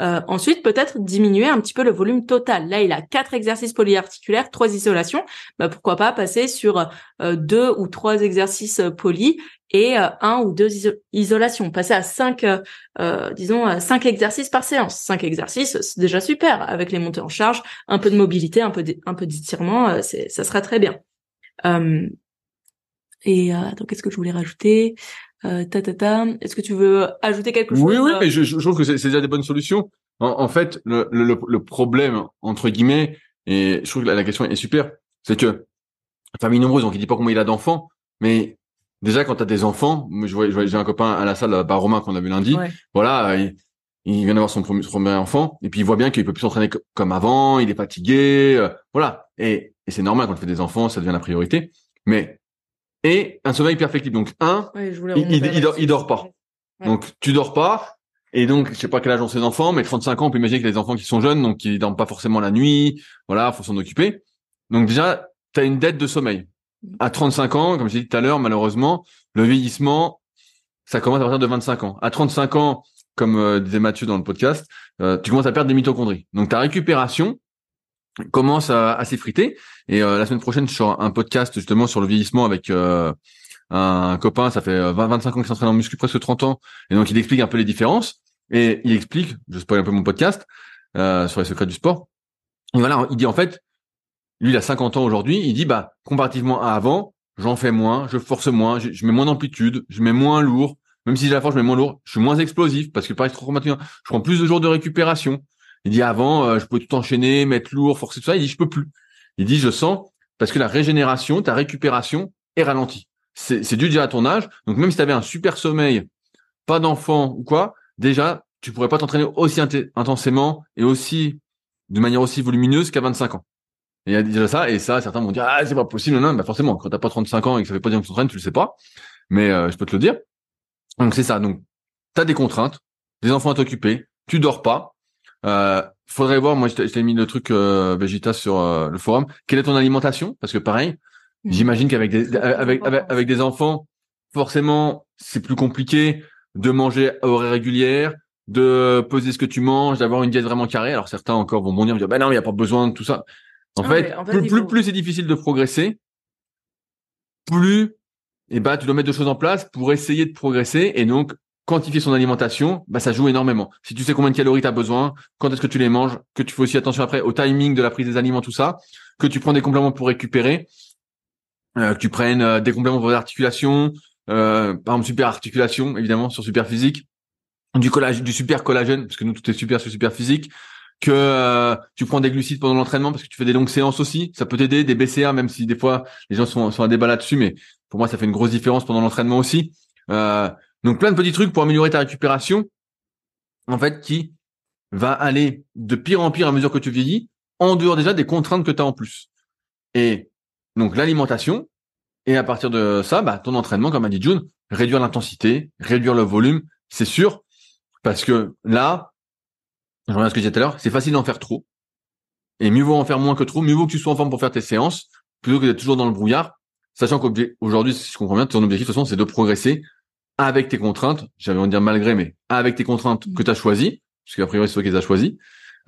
A: Euh, ensuite, peut-être diminuer un petit peu le volume total. Là, il a quatre exercices polyarticulaires, trois isolations. Bah, pourquoi pas passer sur euh, deux ou trois exercices euh, poly et un ou deux isolations. Passer à cinq, disons, cinq exercices par séance. Cinq exercices, c'est déjà super. Avec les montées en charge, un peu de mobilité, un peu, d'étirement, ça sera très bien. et attends, qu'est-ce que je voulais rajouter? Euh, ta, ta, ta. Est-ce que tu veux ajouter quelque chose
B: Oui, oui, mais je, je trouve que c'est déjà des bonnes solutions. En, en fait, le, le, le, problème entre guillemets, et je trouve que la, question est super, c'est que famille nombreuse, donc il dit pas combien il a d'enfants, mais déjà quand tu as des enfants, je vois, j'ai un copain à la salle, bah, Romain qu'on a vu lundi, voilà, il, il vient d'avoir son premier, premier, enfant, et puis il voit bien qu'il peut plus s'entraîner comme avant, il est fatigué, euh, voilà, et, et c'est normal quand tu fais des enfants, ça devient la priorité, mais et un sommeil perfectible. Donc un, il, il, dort, il dort pas. Donc tu dors pas. Et donc, je sais pas quel âge ont ces enfants, mais 35 ans, on peut imaginer que les enfants qui sont jeunes, donc qui dorment pas forcément la nuit, voilà, faut s'en occuper. Donc déjà, tu as une dette de sommeil. Mm. À 35 ans, comme j'ai dit tout à l'heure, malheureusement, le vieillissement, ça commence à partir de 25 ans. À 35 ans, comme euh, disait Mathieu dans le podcast, euh, tu commences à perdre des mitochondries. Donc ta récupération, commence à, à s'effriter. Et euh, la semaine prochaine, je sors un podcast justement sur le vieillissement avec euh, un copain, ça fait 20, 25 ans qu'il s'entraîne en muscu, presque 30 ans. Et donc, il explique un peu les différences. Et il explique, je spoil un peu mon podcast, euh, sur les secrets du sport. Voilà, il dit en fait, lui, il a 50 ans aujourd'hui, il dit, bah, comparativement à avant, j'en fais moins, je force moins, je, mets moins d'amplitude, je mets moins lourd. Même si j'ai la force, je mets moins lourd. Je suis moins explosif parce que pareil, trop je prends plus de jours de récupération. Il dit avant, euh, je peux tout enchaîner, mettre lourd, forcer tout ça. Il dit je peux plus. Il dit je sens parce que la régénération, ta récupération est ralentie. C'est dû déjà à ton âge. Donc même si tu avais un super sommeil, pas d'enfant ou quoi, déjà tu pourrais pas t'entraîner aussi intensément et aussi de manière aussi volumineuse qu'à 25 ans. Et il y a déjà ça, et ça, certains vont dire, ah, c'est pas possible, non, bah forcément, quand t'as pas 35 ans et que ça fait pas dire que tu t'entraînes, tu le sais pas. Mais, euh, je peux te le dire. Donc, c'est ça. Donc, t'as des contraintes, des enfants à t'occuper, tu dors pas, euh, faudrait voir, moi je t'ai mis le truc euh, Vegeta sur euh, le forum. Quelle est ton alimentation? Parce que pareil, mmh. j'imagine qu'avec des avec, avec, des enfants, forcément c'est plus compliqué de manger à horaire régulière, de peser ce que tu manges, d'avoir une diète vraiment carrée. Alors certains encore vont bondir, dire bah non, il y a pas besoin de tout ça. En fait, plus plus, plus c'est difficile de progresser, plus et eh ben, tu dois mettre des choses en place pour essayer de progresser et donc quantifier son alimentation, bah, ça joue énormément. Si tu sais combien de calories tu besoin, quand est-ce que tu les manges, que tu fais aussi attention après au timing de la prise des aliments, tout ça, que tu prends des compléments pour récupérer, euh, que tu prennes euh, des compléments pour l'articulation, euh, par exemple super articulation, évidemment, sur super physique, du collagène, du super collagène, parce que nous tout est super sur super physique, que euh, tu prends des glucides pendant l'entraînement parce que tu fais des longues séances aussi, ça peut t'aider, des BCA, même si des fois les gens sont, sont à débat là-dessus, mais pour moi ça fait une grosse différence pendant l'entraînement aussi. Donc plein de petits trucs pour améliorer ta récupération, en fait, qui va aller de pire en pire à mesure que tu vieillis, en dehors déjà des contraintes que tu as en plus. Et donc l'alimentation, et à partir de ça, bah, ton entraînement, comme a dit June, réduire l'intensité, réduire le volume, c'est sûr, parce que là, je reviens à ce que j'ai tout à l'heure, c'est facile d'en faire trop. Et mieux vaut en faire moins que trop, mieux vaut que tu sois en forme pour faire tes séances, plutôt que d'être toujours dans le brouillard, sachant qu'aujourd'hui, si je comprends bien, ton objectif, de toute façon, c'est de progresser avec tes contraintes, j'avais envie de dire malgré, mais avec tes contraintes que tu as choisies, parce qu'a priori c'est toi qui les as choisies.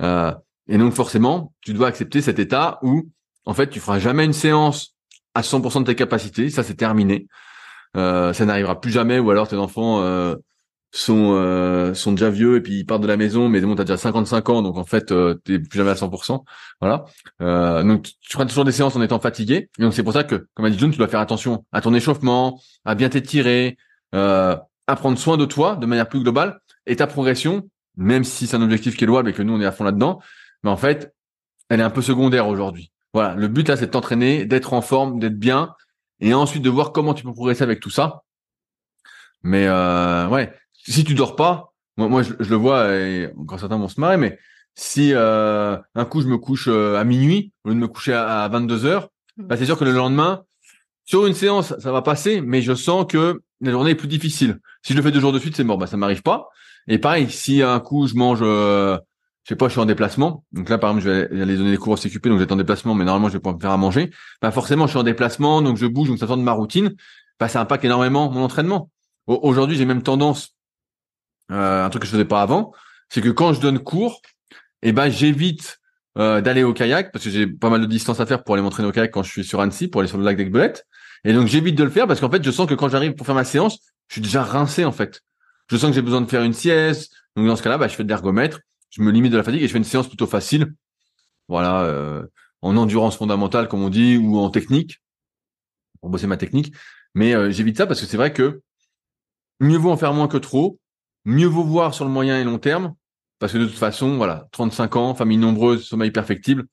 B: Euh, et donc forcément, tu dois accepter cet état où, en fait, tu feras jamais une séance à 100% de tes capacités, ça c'est terminé. Euh, ça n'arrivera plus jamais, ou alors tes enfants, euh, sont euh, sont déjà vieux et puis ils partent de la maison mais bon t'as déjà 55 ans donc en fait euh, t'es plus jamais à 100% voilà euh, donc tu feras toujours des séances en étant fatigué et donc c'est pour ça que comme a dit John tu dois faire attention à ton échauffement à bien t'étirer euh, à prendre soin de toi de manière plus globale et ta progression même si c'est un objectif qui est louable et que nous on est à fond là-dedans mais en fait elle est un peu secondaire aujourd'hui. Voilà le but là c'est de t'entraîner d'être en forme d'être bien et ensuite de voir comment tu peux progresser avec tout ça. Mais euh, ouais si tu dors pas, moi, moi je, le vois, et encore certains vont se marrer, mais si euh, un coup je me couche euh, à minuit au lieu de me coucher à, 22 heures, bah, c'est sûr que le lendemain, sur une séance, ça va passer, mais je sens que la journée est plus difficile. Si je le fais deux jours de suite, c'est mort, bah ça m'arrive pas. Et pareil, si un coup je mange, euh, je sais pas, je suis en déplacement, donc là par exemple je vais aller donner des cours au CQP, donc j'étais en déplacement, mais normalement je vais pouvoir me faire à manger. Bah forcément je suis en déplacement, donc je bouge, donc ça sort ma routine. Bah ça impacte énormément mon entraînement. Aujourd'hui j'ai même tendance euh, un truc que je faisais pas avant, c'est que quand je donne cours, eh ben j'évite euh, d'aller au kayak parce que j'ai pas mal de distance à faire pour aller m'entraîner au kayak quand je suis sur Annecy pour aller sur le lac d'Aigbelette. Et donc j'évite de le faire parce qu'en fait je sens que quand j'arrive pour faire ma séance, je suis déjà rincé en fait. Je sens que j'ai besoin de faire une sieste. Donc dans ce cas-là, bah, je fais de l'ergomètre, je me limite de la fatigue et je fais une séance plutôt facile. Voilà, euh, en endurance fondamentale comme on dit ou en technique pour bosser ma technique. Mais j'évite ça parce que c'est vrai que mieux vaut en faire moins que trop mieux vaut voir sur le moyen et long terme, parce que de toute façon, voilà, 35 ans, famille nombreuse, sommeil perfectible,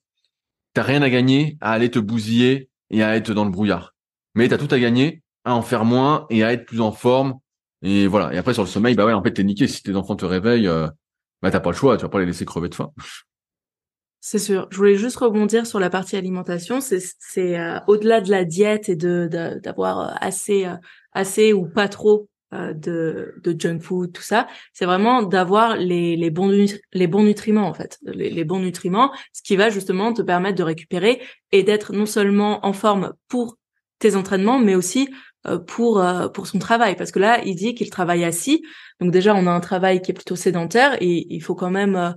B: t'as rien à gagner à aller te bousiller et à être dans le brouillard. Mais t'as tout à gagner à en faire moins et à être plus en forme. Et voilà. Et après, sur le sommeil, bah ouais, en fait, t'es niqué. Si tes enfants te réveillent, euh, bah t'as pas le choix. Tu vas pas les laisser crever de faim.
A: C'est sûr. Je voulais juste rebondir sur la partie alimentation. C'est, c'est euh, au-delà de la diète et de, d'avoir assez, euh, assez ou pas trop euh, de, de junk food, tout ça, c'est vraiment d'avoir les, les bons les bons nutriments en fait, les, bons nutriments, ce qui va justement te permettre de récupérer et d'être non seulement en forme pour tes entraînements, mais aussi euh, pour euh, pour son travail, parce que là, il dit qu'il travaille assis, donc déjà on a un travail qui est plutôt sédentaire et il faut quand même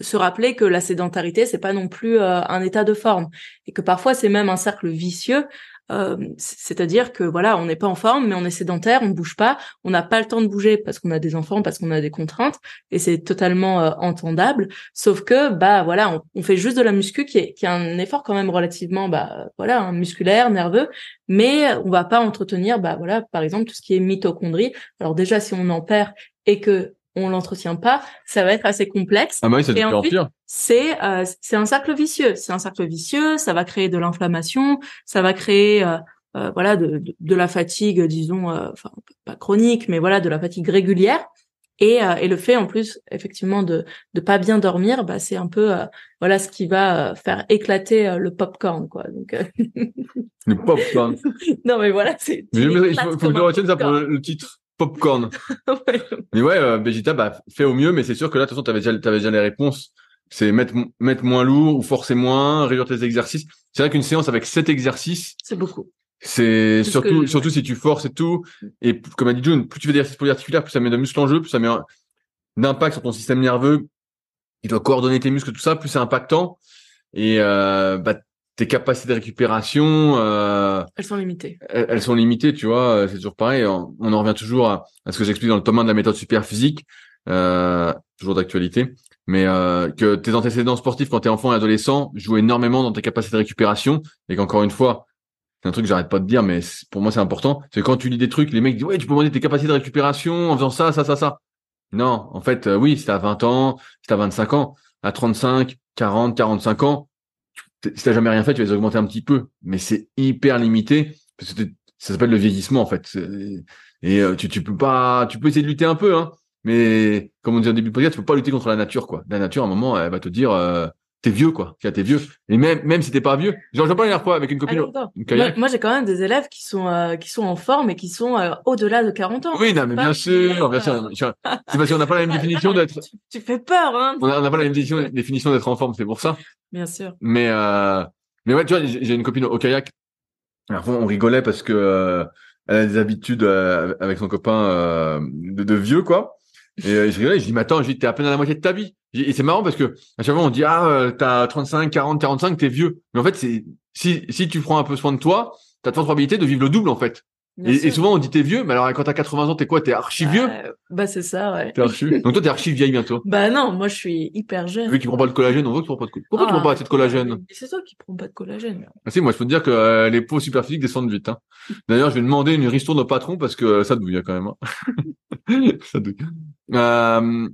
A: se rappeler que la sédentarité c'est pas non plus un état de forme. Et que parfois c'est même un cercle vicieux euh, c'est-à-dire que voilà, on n'est pas en forme, mais on est sédentaire, on ne bouge pas, on n'a pas le temps de bouger parce qu'on a des enfants, parce qu'on a des contraintes, et c'est totalement euh, entendable. Sauf que bah voilà, on, fait juste de la muscu qui est, qui est un effort quand même relativement bah voilà un musculaire, nerveux, mais on va pas entretenir bah voilà par exemple tout ce qui est mitochondrie. Alors déjà si on en perd et que on l'entretient pas, ça va être assez complexe.
B: Ah bah oui, c'est pire.
A: C'est euh, c'est un cercle vicieux. C'est un cercle vicieux. Ça va créer de l'inflammation. Ça va créer euh, euh, voilà de, de, la fatigue, disons, enfin pas chronique, mais voilà de la fatigue régulière. Et, et le fait en plus effectivement de de pas bien dormir, bah c'est un peu voilà ce qui va faire éclater le popcorn quoi. Donc
B: le popcorn.
A: non mais voilà c'est.
B: Il faut, faut que je retienne ça pour le titre popcorn. Mais ouais, euh, Vegeta, bah, fait au mieux, mais c'est sûr que là, de toute façon, t'avais déjà, avais déjà les réponses. C'est mettre, mettre moins lourd ou forcer moins, réduire tes exercices. C'est vrai qu'une séance avec sept exercices.
A: C'est beaucoup.
B: C'est surtout, surtout si tu forces et tout. Et comme a dit June, plus tu fais des exercices polyarticulaires, plus ça met de muscles en jeu, plus ça met d'impact sur ton système nerveux. Il doit coordonner tes muscles, tout ça, plus c'est impactant. Et euh, bah, tes capacités de récupération, euh,
A: elles sont limitées.
B: Elles, sont limitées, tu vois. Euh, c'est toujours pareil. On, en revient toujours à, ce que j'explique dans le tome 1 de la méthode super physique, euh, toujours d'actualité. Mais euh, que tes antécédents sportifs quand t'es enfant et adolescent jouent énormément dans tes capacités de récupération et qu'encore une fois, c'est un truc que j'arrête pas de dire, mais pour moi c'est important. C'est quand tu lis des trucs, les mecs disent ouais tu peux monter tes capacités de récupération en faisant ça, ça, ça, ça. Non, en fait, euh, oui, c'est à 20 ans, c'est à 25 ans, à 35, 40, 45 ans, si t'as jamais rien fait, tu vas les augmenter un petit peu, mais c'est hyper limité parce que ça s'appelle le vieillissement en fait. Et euh, tu, tu peux pas, tu peux essayer de lutter un peu, hein, mais comme on dit au début de podcast, tu peux pas lutter contre la nature quoi. La nature à un moment, elle va te dire euh, t'es vieux quoi, t'es vieux. Et même même si t'es pas vieux, genre j'en parlais la dernière fois avec une copine.
A: moi, j'ai quand même des élèves qui sont euh, qui sont en forme et qui sont au-delà de 40 ans.
B: Oui, non, mais bien sûr, bien sûr. C'est parce qu'on n'a pas la même définition d'être.
A: Tu, fais peur, hein.
B: On n'a pas la même définition d'être en forme, c'est pour ça.
A: Bien sûr.
B: Mais euh, mais ouais, tu vois, j'ai une copine au kayak. Alors, on rigolait parce que euh, elle a des habitudes euh, avec son copain euh, de, de, vieux quoi. Et euh, je rigolais, je dis mais attends, t'es à peine à la moitié de ta vie. Et c'est marrant parce que à chaque fois on dit ah t'as 35, 40, 45, t'es vieux. Mais en fait c'est si si tu prends un peu soin de toi, t'as de probabilité de vivre le double en fait. Et, souvent on dit t'es vieux, mais alors quand t'as 80 ans, t'es quoi? T'es archi vieux?
A: Bah, bah, c'est ça, ouais.
B: T'es archi. Donc toi t'es archi vieille bientôt.
A: Bah non, moi je suis hyper jeune.
B: Vu qu'il prend pas de collagène, on voit que tu prends pas de collagène. Pourquoi tu prends pas assez de collagène?
A: C'est toi qui prends pas de collagène.
B: Ah, si, moi je peux te dire que euh, les peaux super physiques descendent vite. Hein. D'ailleurs, je vais demander une ristourne au patron parce que euh, ça douille quand même. Hein. ça douille. Euh,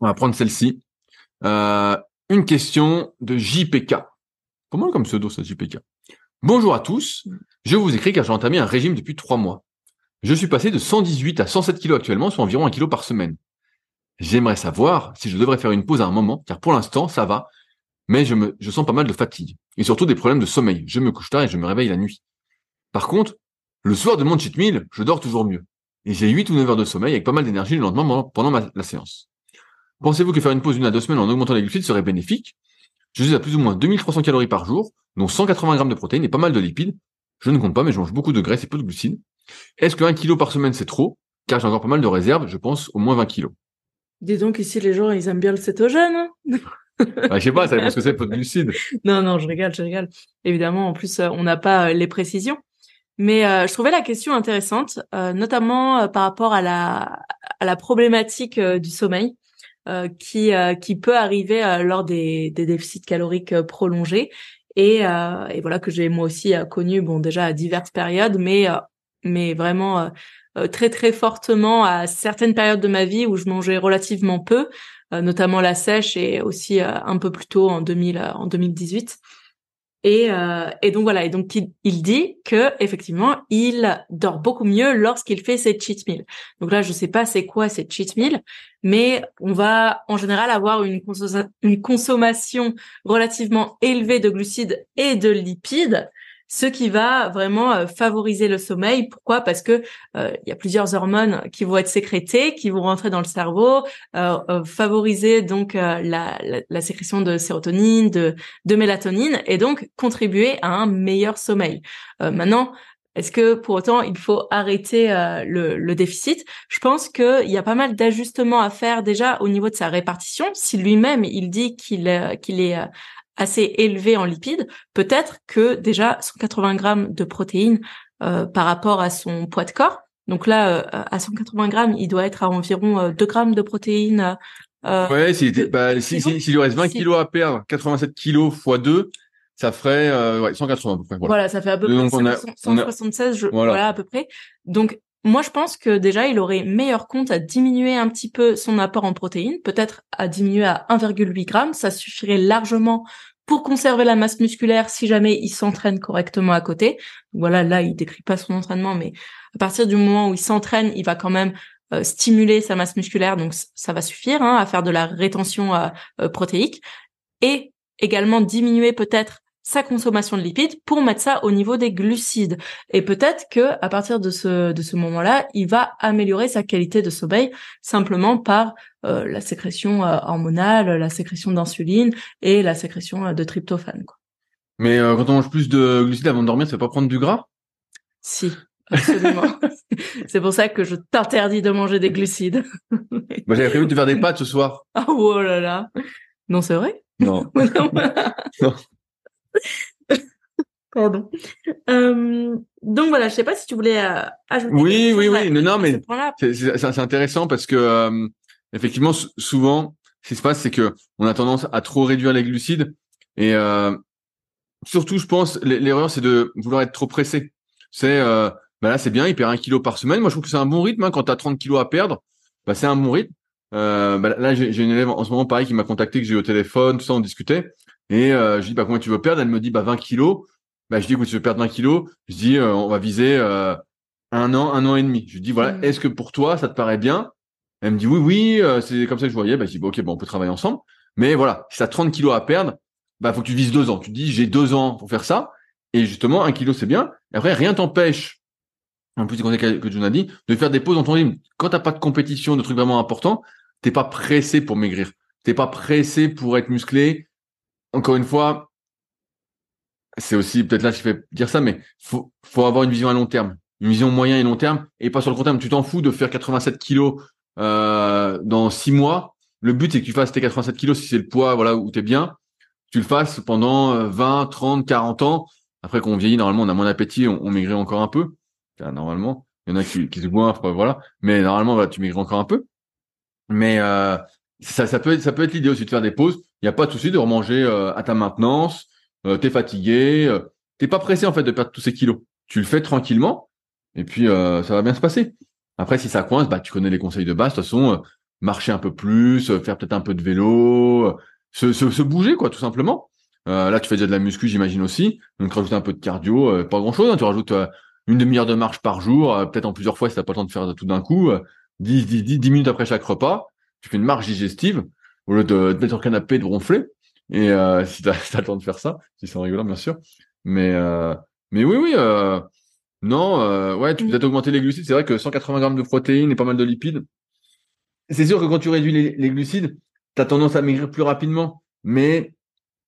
B: on va prendre celle-ci. Euh, une question de JPK. Comment comme pseudo ça JPK Bonjour à tous. Je vous écris car j'ai entamé un régime depuis trois mois. Je suis passé de 118 à 107 kg actuellement, soit environ un kilo par semaine. J'aimerais savoir si je devrais faire une pause à un moment, car pour l'instant, ça va, mais je, me, je sens pas mal de fatigue, et surtout des problèmes de sommeil. Je me couche tard et je me réveille la nuit. Par contre, le soir de mon cheat meal, je dors toujours mieux. Et j'ai 8 ou 9 heures de sommeil avec pas mal d'énergie le lendemain pendant la séance. Pensez-vous que faire une pause d'une à deux semaines en augmentant les glucides serait bénéfique? Je suis à plus ou moins 2300 calories par jour, dont 180 grammes de protéines et pas mal de lipides. Je ne compte pas, mais je mange beaucoup de graisse et peu de glucides. Est-ce que 1 kg par semaine c'est trop? Car j'ai encore pas mal de réserves, je pense au moins 20 kg.
A: Dis donc ici les gens ils aiment bien le cétogène. Hein
B: bah, je sais pas, ça dépend ce que c'est peu de glucides.
A: Non non, je rigole, je rigole. Évidemment, en plus euh, on n'a pas euh, les précisions. Mais euh, je trouvais la question intéressante, notamment par rapport à la à la problématique du sommeil. qui qui peut arriver lors des, des déficits caloriques prolongés et, euh, et voilà que j'ai moi aussi euh, connu bon déjà à diverses périodes mais euh, mais vraiment très très fortement à certaines périodes de ma vie où je mangeais relativement peu notamment la sèche et aussi un peu plus tôt en 2000 en 2018 et, euh, et donc voilà, et donc il, dit que effectivement il dort beaucoup mieux lorsqu'il fait ses cheat meals. Donc là, je sais pas c'est quoi ces cheat meals, mais on va en général avoir une consommation relativement élevée de glucides et de lipides ce qui va vraiment euh, favoriser le sommeil. Pourquoi? Parce que euh, il y a plusieurs hormones qui vont être sécrétées, qui vont rentrer dans le cerveau, euh, favoriser donc la, sécrétion de sérotonine, de, mélatonine, et donc contribuer à un meilleur sommeil. maintenant, est-ce que pour autant il faut arrêter le, le, déficit? Je pense qu'il y a pas mal d'ajustements à faire déjà au niveau de sa répartition. Si lui-même il dit qu'il est assez élevé en lipides, peut-être que déjà 180 grammes de protéines euh, par rapport à son poids de corps. Donc là, euh, à 180 grammes, il doit être à environ 2 euh, grammes de protéines.
B: ouais, s'il bah, si, si, lui reste 20 kilos à perdre, 87 kilos fois 2, ça ferait ouais, 180 à peu près.
A: Voilà, ça fait à peu près 176, je, voilà. à peu près. Donc moi, je pense que déjà, il aurait meilleur compte à diminuer un petit peu son apport en protéines, peut-être à diminuer à 1,8 g. Ça suffirait largement pour conserver la masse musculaire si jamais il s'entraîne correctement à côté. Voilà, là, il décrit pas son entraînement, mais à partir du moment où il s'entraîne, il va quand même euh, stimuler sa masse musculaire, donc ça va suffire hein, à faire de la rétention euh, euh, protéique et également diminuer peut-être sa consommation de lipides pour mettre ça au niveau des glucides. Et peut-être que à partir de ce de ce moment-là, il va améliorer sa qualité de sommeil simplement par euh, la sécrétion euh, hormonale, la sécrétion d'insuline et la sécrétion euh, de tryptophane. Quoi.
B: Mais quand on mange plus de glucides avant de dormir, ça fait pas prendre du gras?
A: Si. Absolument. c'est pour ça que je t'interdis de manger des glucides.
B: Moi, j'avais prévu de faire des pâtes ce soir.
A: Oh, là là. Non, c'est vrai?
B: Non.
A: non. Pardon. Euh, donc voilà, je sais pas si tu voulais euh, ajouter.
B: Oui, oui, oui. Non, non, mais c'est intéressant parce que euh, effectivement, souvent, ce qui se passe, c'est que on a tendance à trop réduire les glucides et euh, surtout, je pense, l'erreur, c'est de vouloir être trop pressé. C'est bah là, c'est bien, il perd un kilo par semaine. Moi, je trouve que c'est un bon rythme. Hein. Quand tu as 30 kilos à perdre, bah, c'est un bon rythme. bah, là, j'ai une élève en ce moment, pareil, qui m'a contacté, que j'ai eu au téléphone, tout ça, on discutait. Et euh, je dis bah combien tu veux perdre? Elle me dit bah 20 kilos. Bah je dis écoute tu veux perdre 20 kilos. Je dis euh, on va viser euh, un an, un an et demi. Je dis voilà mmh. est-ce que pour toi ça te paraît bien? Elle me dit oui oui euh, c'est comme ça que je voyais. Bah je dis ok bon on peut travailler ensemble. Mais voilà si t'as 30 kilos à perdre bah faut que tu vises deux ans. Tu dis j'ai deux ans pour faire ça. Et justement un kilo c'est bien. Et après rien t'empêche en plus des conseils que John a dit, de faire des pauses dans ton rythme. Quand t'as pas de compétition, de trucs vraiment importants, t'es pas pressé pour maigrir. T'es pas pressé pour être musclé encore une fois, c'est aussi peut-être là je fais dire ça, mais faut faut avoir une vision à long terme, une vision moyen et long terme, et pas sur le court terme. Tu t'en fous de faire 87 kilos euh, dans six mois. Le but c'est que tu fasses tes 87 kilos si c'est le poids voilà où t'es bien. Tu le fasses pendant 20, 30, 40 ans. Après qu'on vieillit, normalement on a moins d'appétit, on, maigrit encore un peu. normalement. Il y en a qui, qui se goinfrent, voilà. Mais normalement, tu maigris encore un peu. Mais euh, ça, ça peut être, ça peut être l'idée aussi de faire des pauses. Il n'y a pas de souci de remanger euh, à ta maintenance. Euh, t'es fatigué, euh, t'es pas pressé en fait de perdre tous ces kilos. Tu le fais tranquillement et puis euh, ça va bien se passer. Après, si ça coince, bah tu connais les conseils de base. De toute façon, euh, marcher un peu plus, faire peut-être un peu de vélo, se, se, se, bouger quoi, tout simplement. là, tu fais déjà de la muscu, j'imagine aussi. Donc rajouter un peu de cardio, pas grand chose. Hein. tu rajoutes une demi-heure de marche par jour, peut-être en plusieurs fois si t'as pas le temps de faire tout d'un coup. 10, 10, 10, 10 minutes après chaque repas, tu fais une marche digestive au lieu de te mettre sur canapé et de ronfler. Et euh, si t'as as le temps de faire ça, si c'est rigolant bien sûr. Mais euh, mais oui oui euh, non euh, ouais tu peux peut-être augmenter les glucides. C'est vrai que 180 grammes de protéines et pas mal de lipides. C'est sûr que quand tu réduis les, les glucides, t'as tendance à maigrir plus rapidement. Mais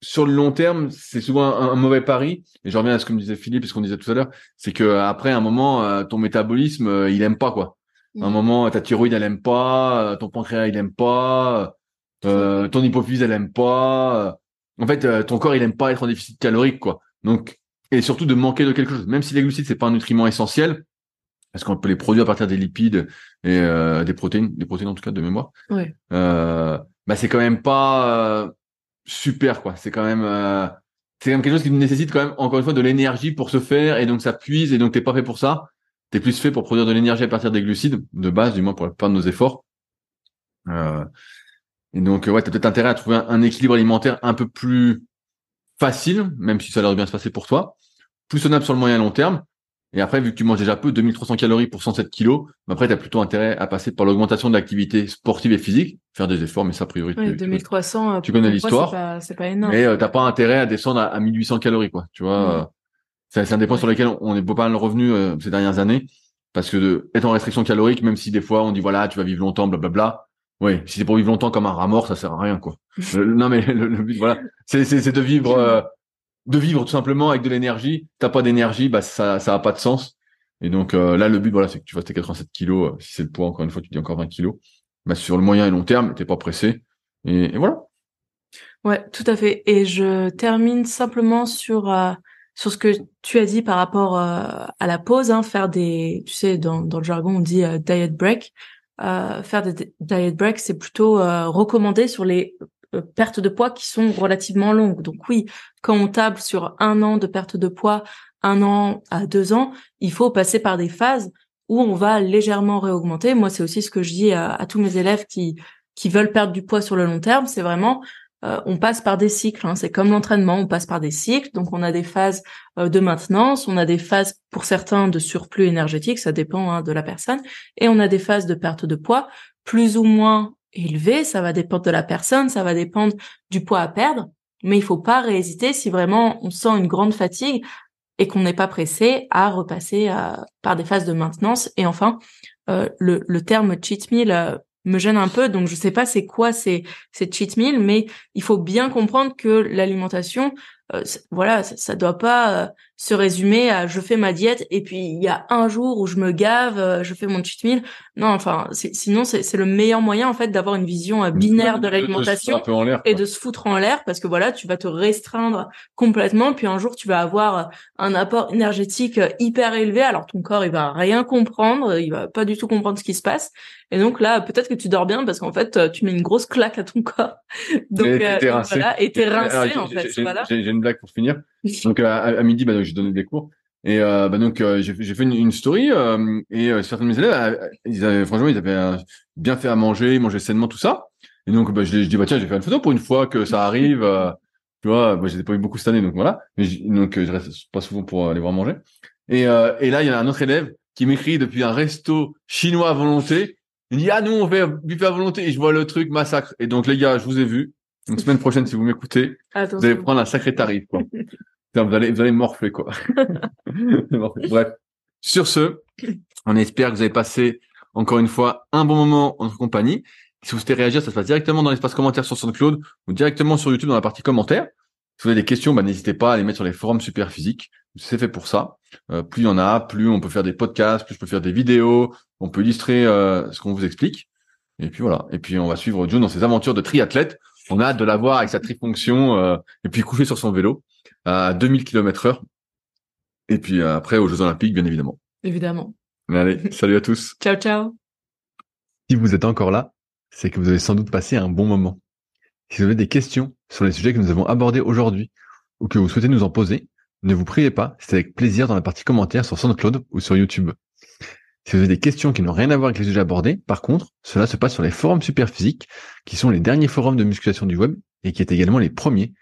B: sur le long terme, c'est souvent un, un, mauvais pari. Et je reviens à ce que me disait Philippe, ce qu'on disait tout à l'heure, c'est que après un moment, euh, ton métabolisme, euh, il aime pas quoi. À un mm. moment, ta thyroïde, elle aime pas, ton pancréas, il aime pas, euh, ton hypophyse, elle aime pas. En fait, euh, ton corps, il aime pas être en déficit calorique, quoi. Donc, et surtout de manquer de quelque chose. Même si les glucides, c'est pas un nutriment essentiel, parce qu'on peut les produire à partir des lipides et euh, des protéines, des protéines en tout cas de mémoire.
A: Ouais.
B: Euh, bah c'est quand même pas super, quoi. C'est quand même c'est quand même quelque chose qui nécessite quand même encore une fois de l'énergie pour se faire et donc ça puise et donc t'es pas fait pour ça. T'es plus fait pour produire de l'énergie à partir des glucides de base, du moins pour la plupart de nos efforts. Euh, et donc, ouais, tu as peut-être intérêt à trouver un, équilibre alimentaire un peu plus facile, même si ça a l'air de bien se passer pour toi, plus tenable sur le moyen et long terme. Et après, vu que tu manges déjà peu, 2300 calories pour 107 kilos, bah après, tu as plutôt intérêt à passer par l'augmentation de l'activité sportive et physique, faire des efforts, mais ça, a priori,
A: oui, 2300,
B: tu, connais l'histoire.
A: C'est pas, pas, énorme.
B: Mais euh, t'as pas intérêt à descendre à, 1800 calories, quoi. Tu vois, c'est un des points sur lesquels on est pas mal revenu euh, ces dernières années, parce que de, être en restriction calorique, même si des fois on dit voilà, tu vas vivre longtemps, blablabla, oui, si c'est pour vivre longtemps comme un rat mort, ça sert à rien, quoi. non, mais le, but, voilà, c'est de vivre, euh, de vivre tout simplement avec de l'énergie. T'as pas d'énergie, bah ça, ça a pas de sens. Et donc euh, là, le but, voilà, c'est que tu fasses tes 87 kilos. Euh, si c'est le poids, encore une fois, tu dis encore 20 kilos. Bah sur le moyen et long terme, t'es pas pressé. Et, voilà.
A: Ouais, tout à fait. Et je termine simplement sur sur ce que tu as dit par rapport à la pause, hein, faire des, tu sais, dans, dans le jargon on dit diet break. Euh, faire des diet breaks, c'est plutôt euh, recommandé sur les euh, pertes de poids qui sont relativement longues. Donc oui, quand on table sur un an de perte de poids, un an à deux ans, il faut passer par des phases où on va légèrement réaugmenter. Moi, c'est aussi ce que je dis à, à tous mes élèves qui qui veulent perdre du poids sur le long terme. C'est vraiment euh, on passe par des cycles. Hein. C'est comme l'entraînement, on passe par des cycles. Donc on a des phases euh, de maintenance, on a des phases pour certains de surplus énergétique, ça dépend hein, de la personne, et on a des phases de perte de poids plus ou moins élevées. Ça va dépendre de la personne, ça va dépendre du poids à perdre. Mais il faut pas réhésiter si vraiment on sent une grande fatigue et qu'on n'est pas pressé à repasser euh, par des phases de maintenance. Et enfin, le, le, terme cheat meal me gêne un peu. Donc je sais pas c'est quoi ces, ces cheat meals, mais il faut bien comprendre que l'alimentation, euh, voilà, ça, ça, doit pas euh, se résumer à je fais ma diète et puis il y a un jour où je me gave, euh, je fais mon cheat meal. Non, enfin, sinon c'est le meilleur moyen en fait d'avoir une vision binaire de l'alimentation et de se foutre en l'air parce que voilà, tu vas te restreindre complètement puis un jour tu vas avoir un apport énergétique hyper élevé alors ton corps il va rien comprendre, il va pas du tout comprendre ce qui se passe et donc là peut-être que tu dors bien parce qu'en fait tu mets une grosse claque à ton corps.
B: Donc, et t'es
A: rincé. Voilà, et t'es rincé en fait. Voilà
B: blague pour finir. Donc à, à midi, bah, j'ai donné des cours. Et euh, bah, donc euh, j'ai fait une, une story euh, et certains de mes élèves, ils avaient, franchement, ils avaient bien fait à manger, ils mangeaient sainement tout ça. Et donc bah, je, je dis bah tiens, j'ai fait une photo pour une fois que ça arrive. tu vois, bah, j'ai pas eu beaucoup cette année, donc voilà. Mais donc je reste pas souvent pour aller voir manger. Et, et là, il y a un autre élève qui m'écrit depuis un resto chinois à volonté. Il dit ah nous on fait buffet à volonté et je vois le truc massacre. Et donc les gars, je vous ai vu. Une semaine prochaine, si vous m'écoutez, vous allez prendre un sacré tarif, quoi. vous allez, vous allez morfler, quoi. Bref. Sur ce, on espère que vous avez passé encore une fois un bon moment en notre compagnie. Si vous souhaitez réagir, ça se passe directement dans l'espace commentaire sur SoundCloud ou directement sur YouTube dans la partie commentaires. Si vous avez des questions, bah, n'hésitez pas à les mettre sur les forums super physiques. C'est fait pour ça. Euh, plus il y en a, plus on peut faire des podcasts, plus je peux faire des vidéos, on peut illustrer euh, ce qu'on vous explique. Et puis voilà. Et puis on va suivre John dans ses aventures de triathlète on a hâte de l'avoir avec sa trifonction euh, et puis coucher sur son vélo à 2000 km heure. Et puis euh, après aux Jeux Olympiques, bien évidemment.
A: Évidemment.
B: Allez, salut à tous.
A: ciao, ciao.
B: Si vous êtes encore là, c'est que vous avez sans doute passé un bon moment. Si vous avez des questions sur les sujets que nous avons abordés aujourd'hui ou que vous souhaitez nous en poser, ne vous priez pas, c'est avec plaisir dans la partie commentaires sur SoundCloud ou sur YouTube. Si vous avez des questions qui n'ont rien à voir avec les sujets abordés, par contre, cela se passe sur les forums Superphysique, qui sont les derniers forums de musculation du web et qui est également les premiers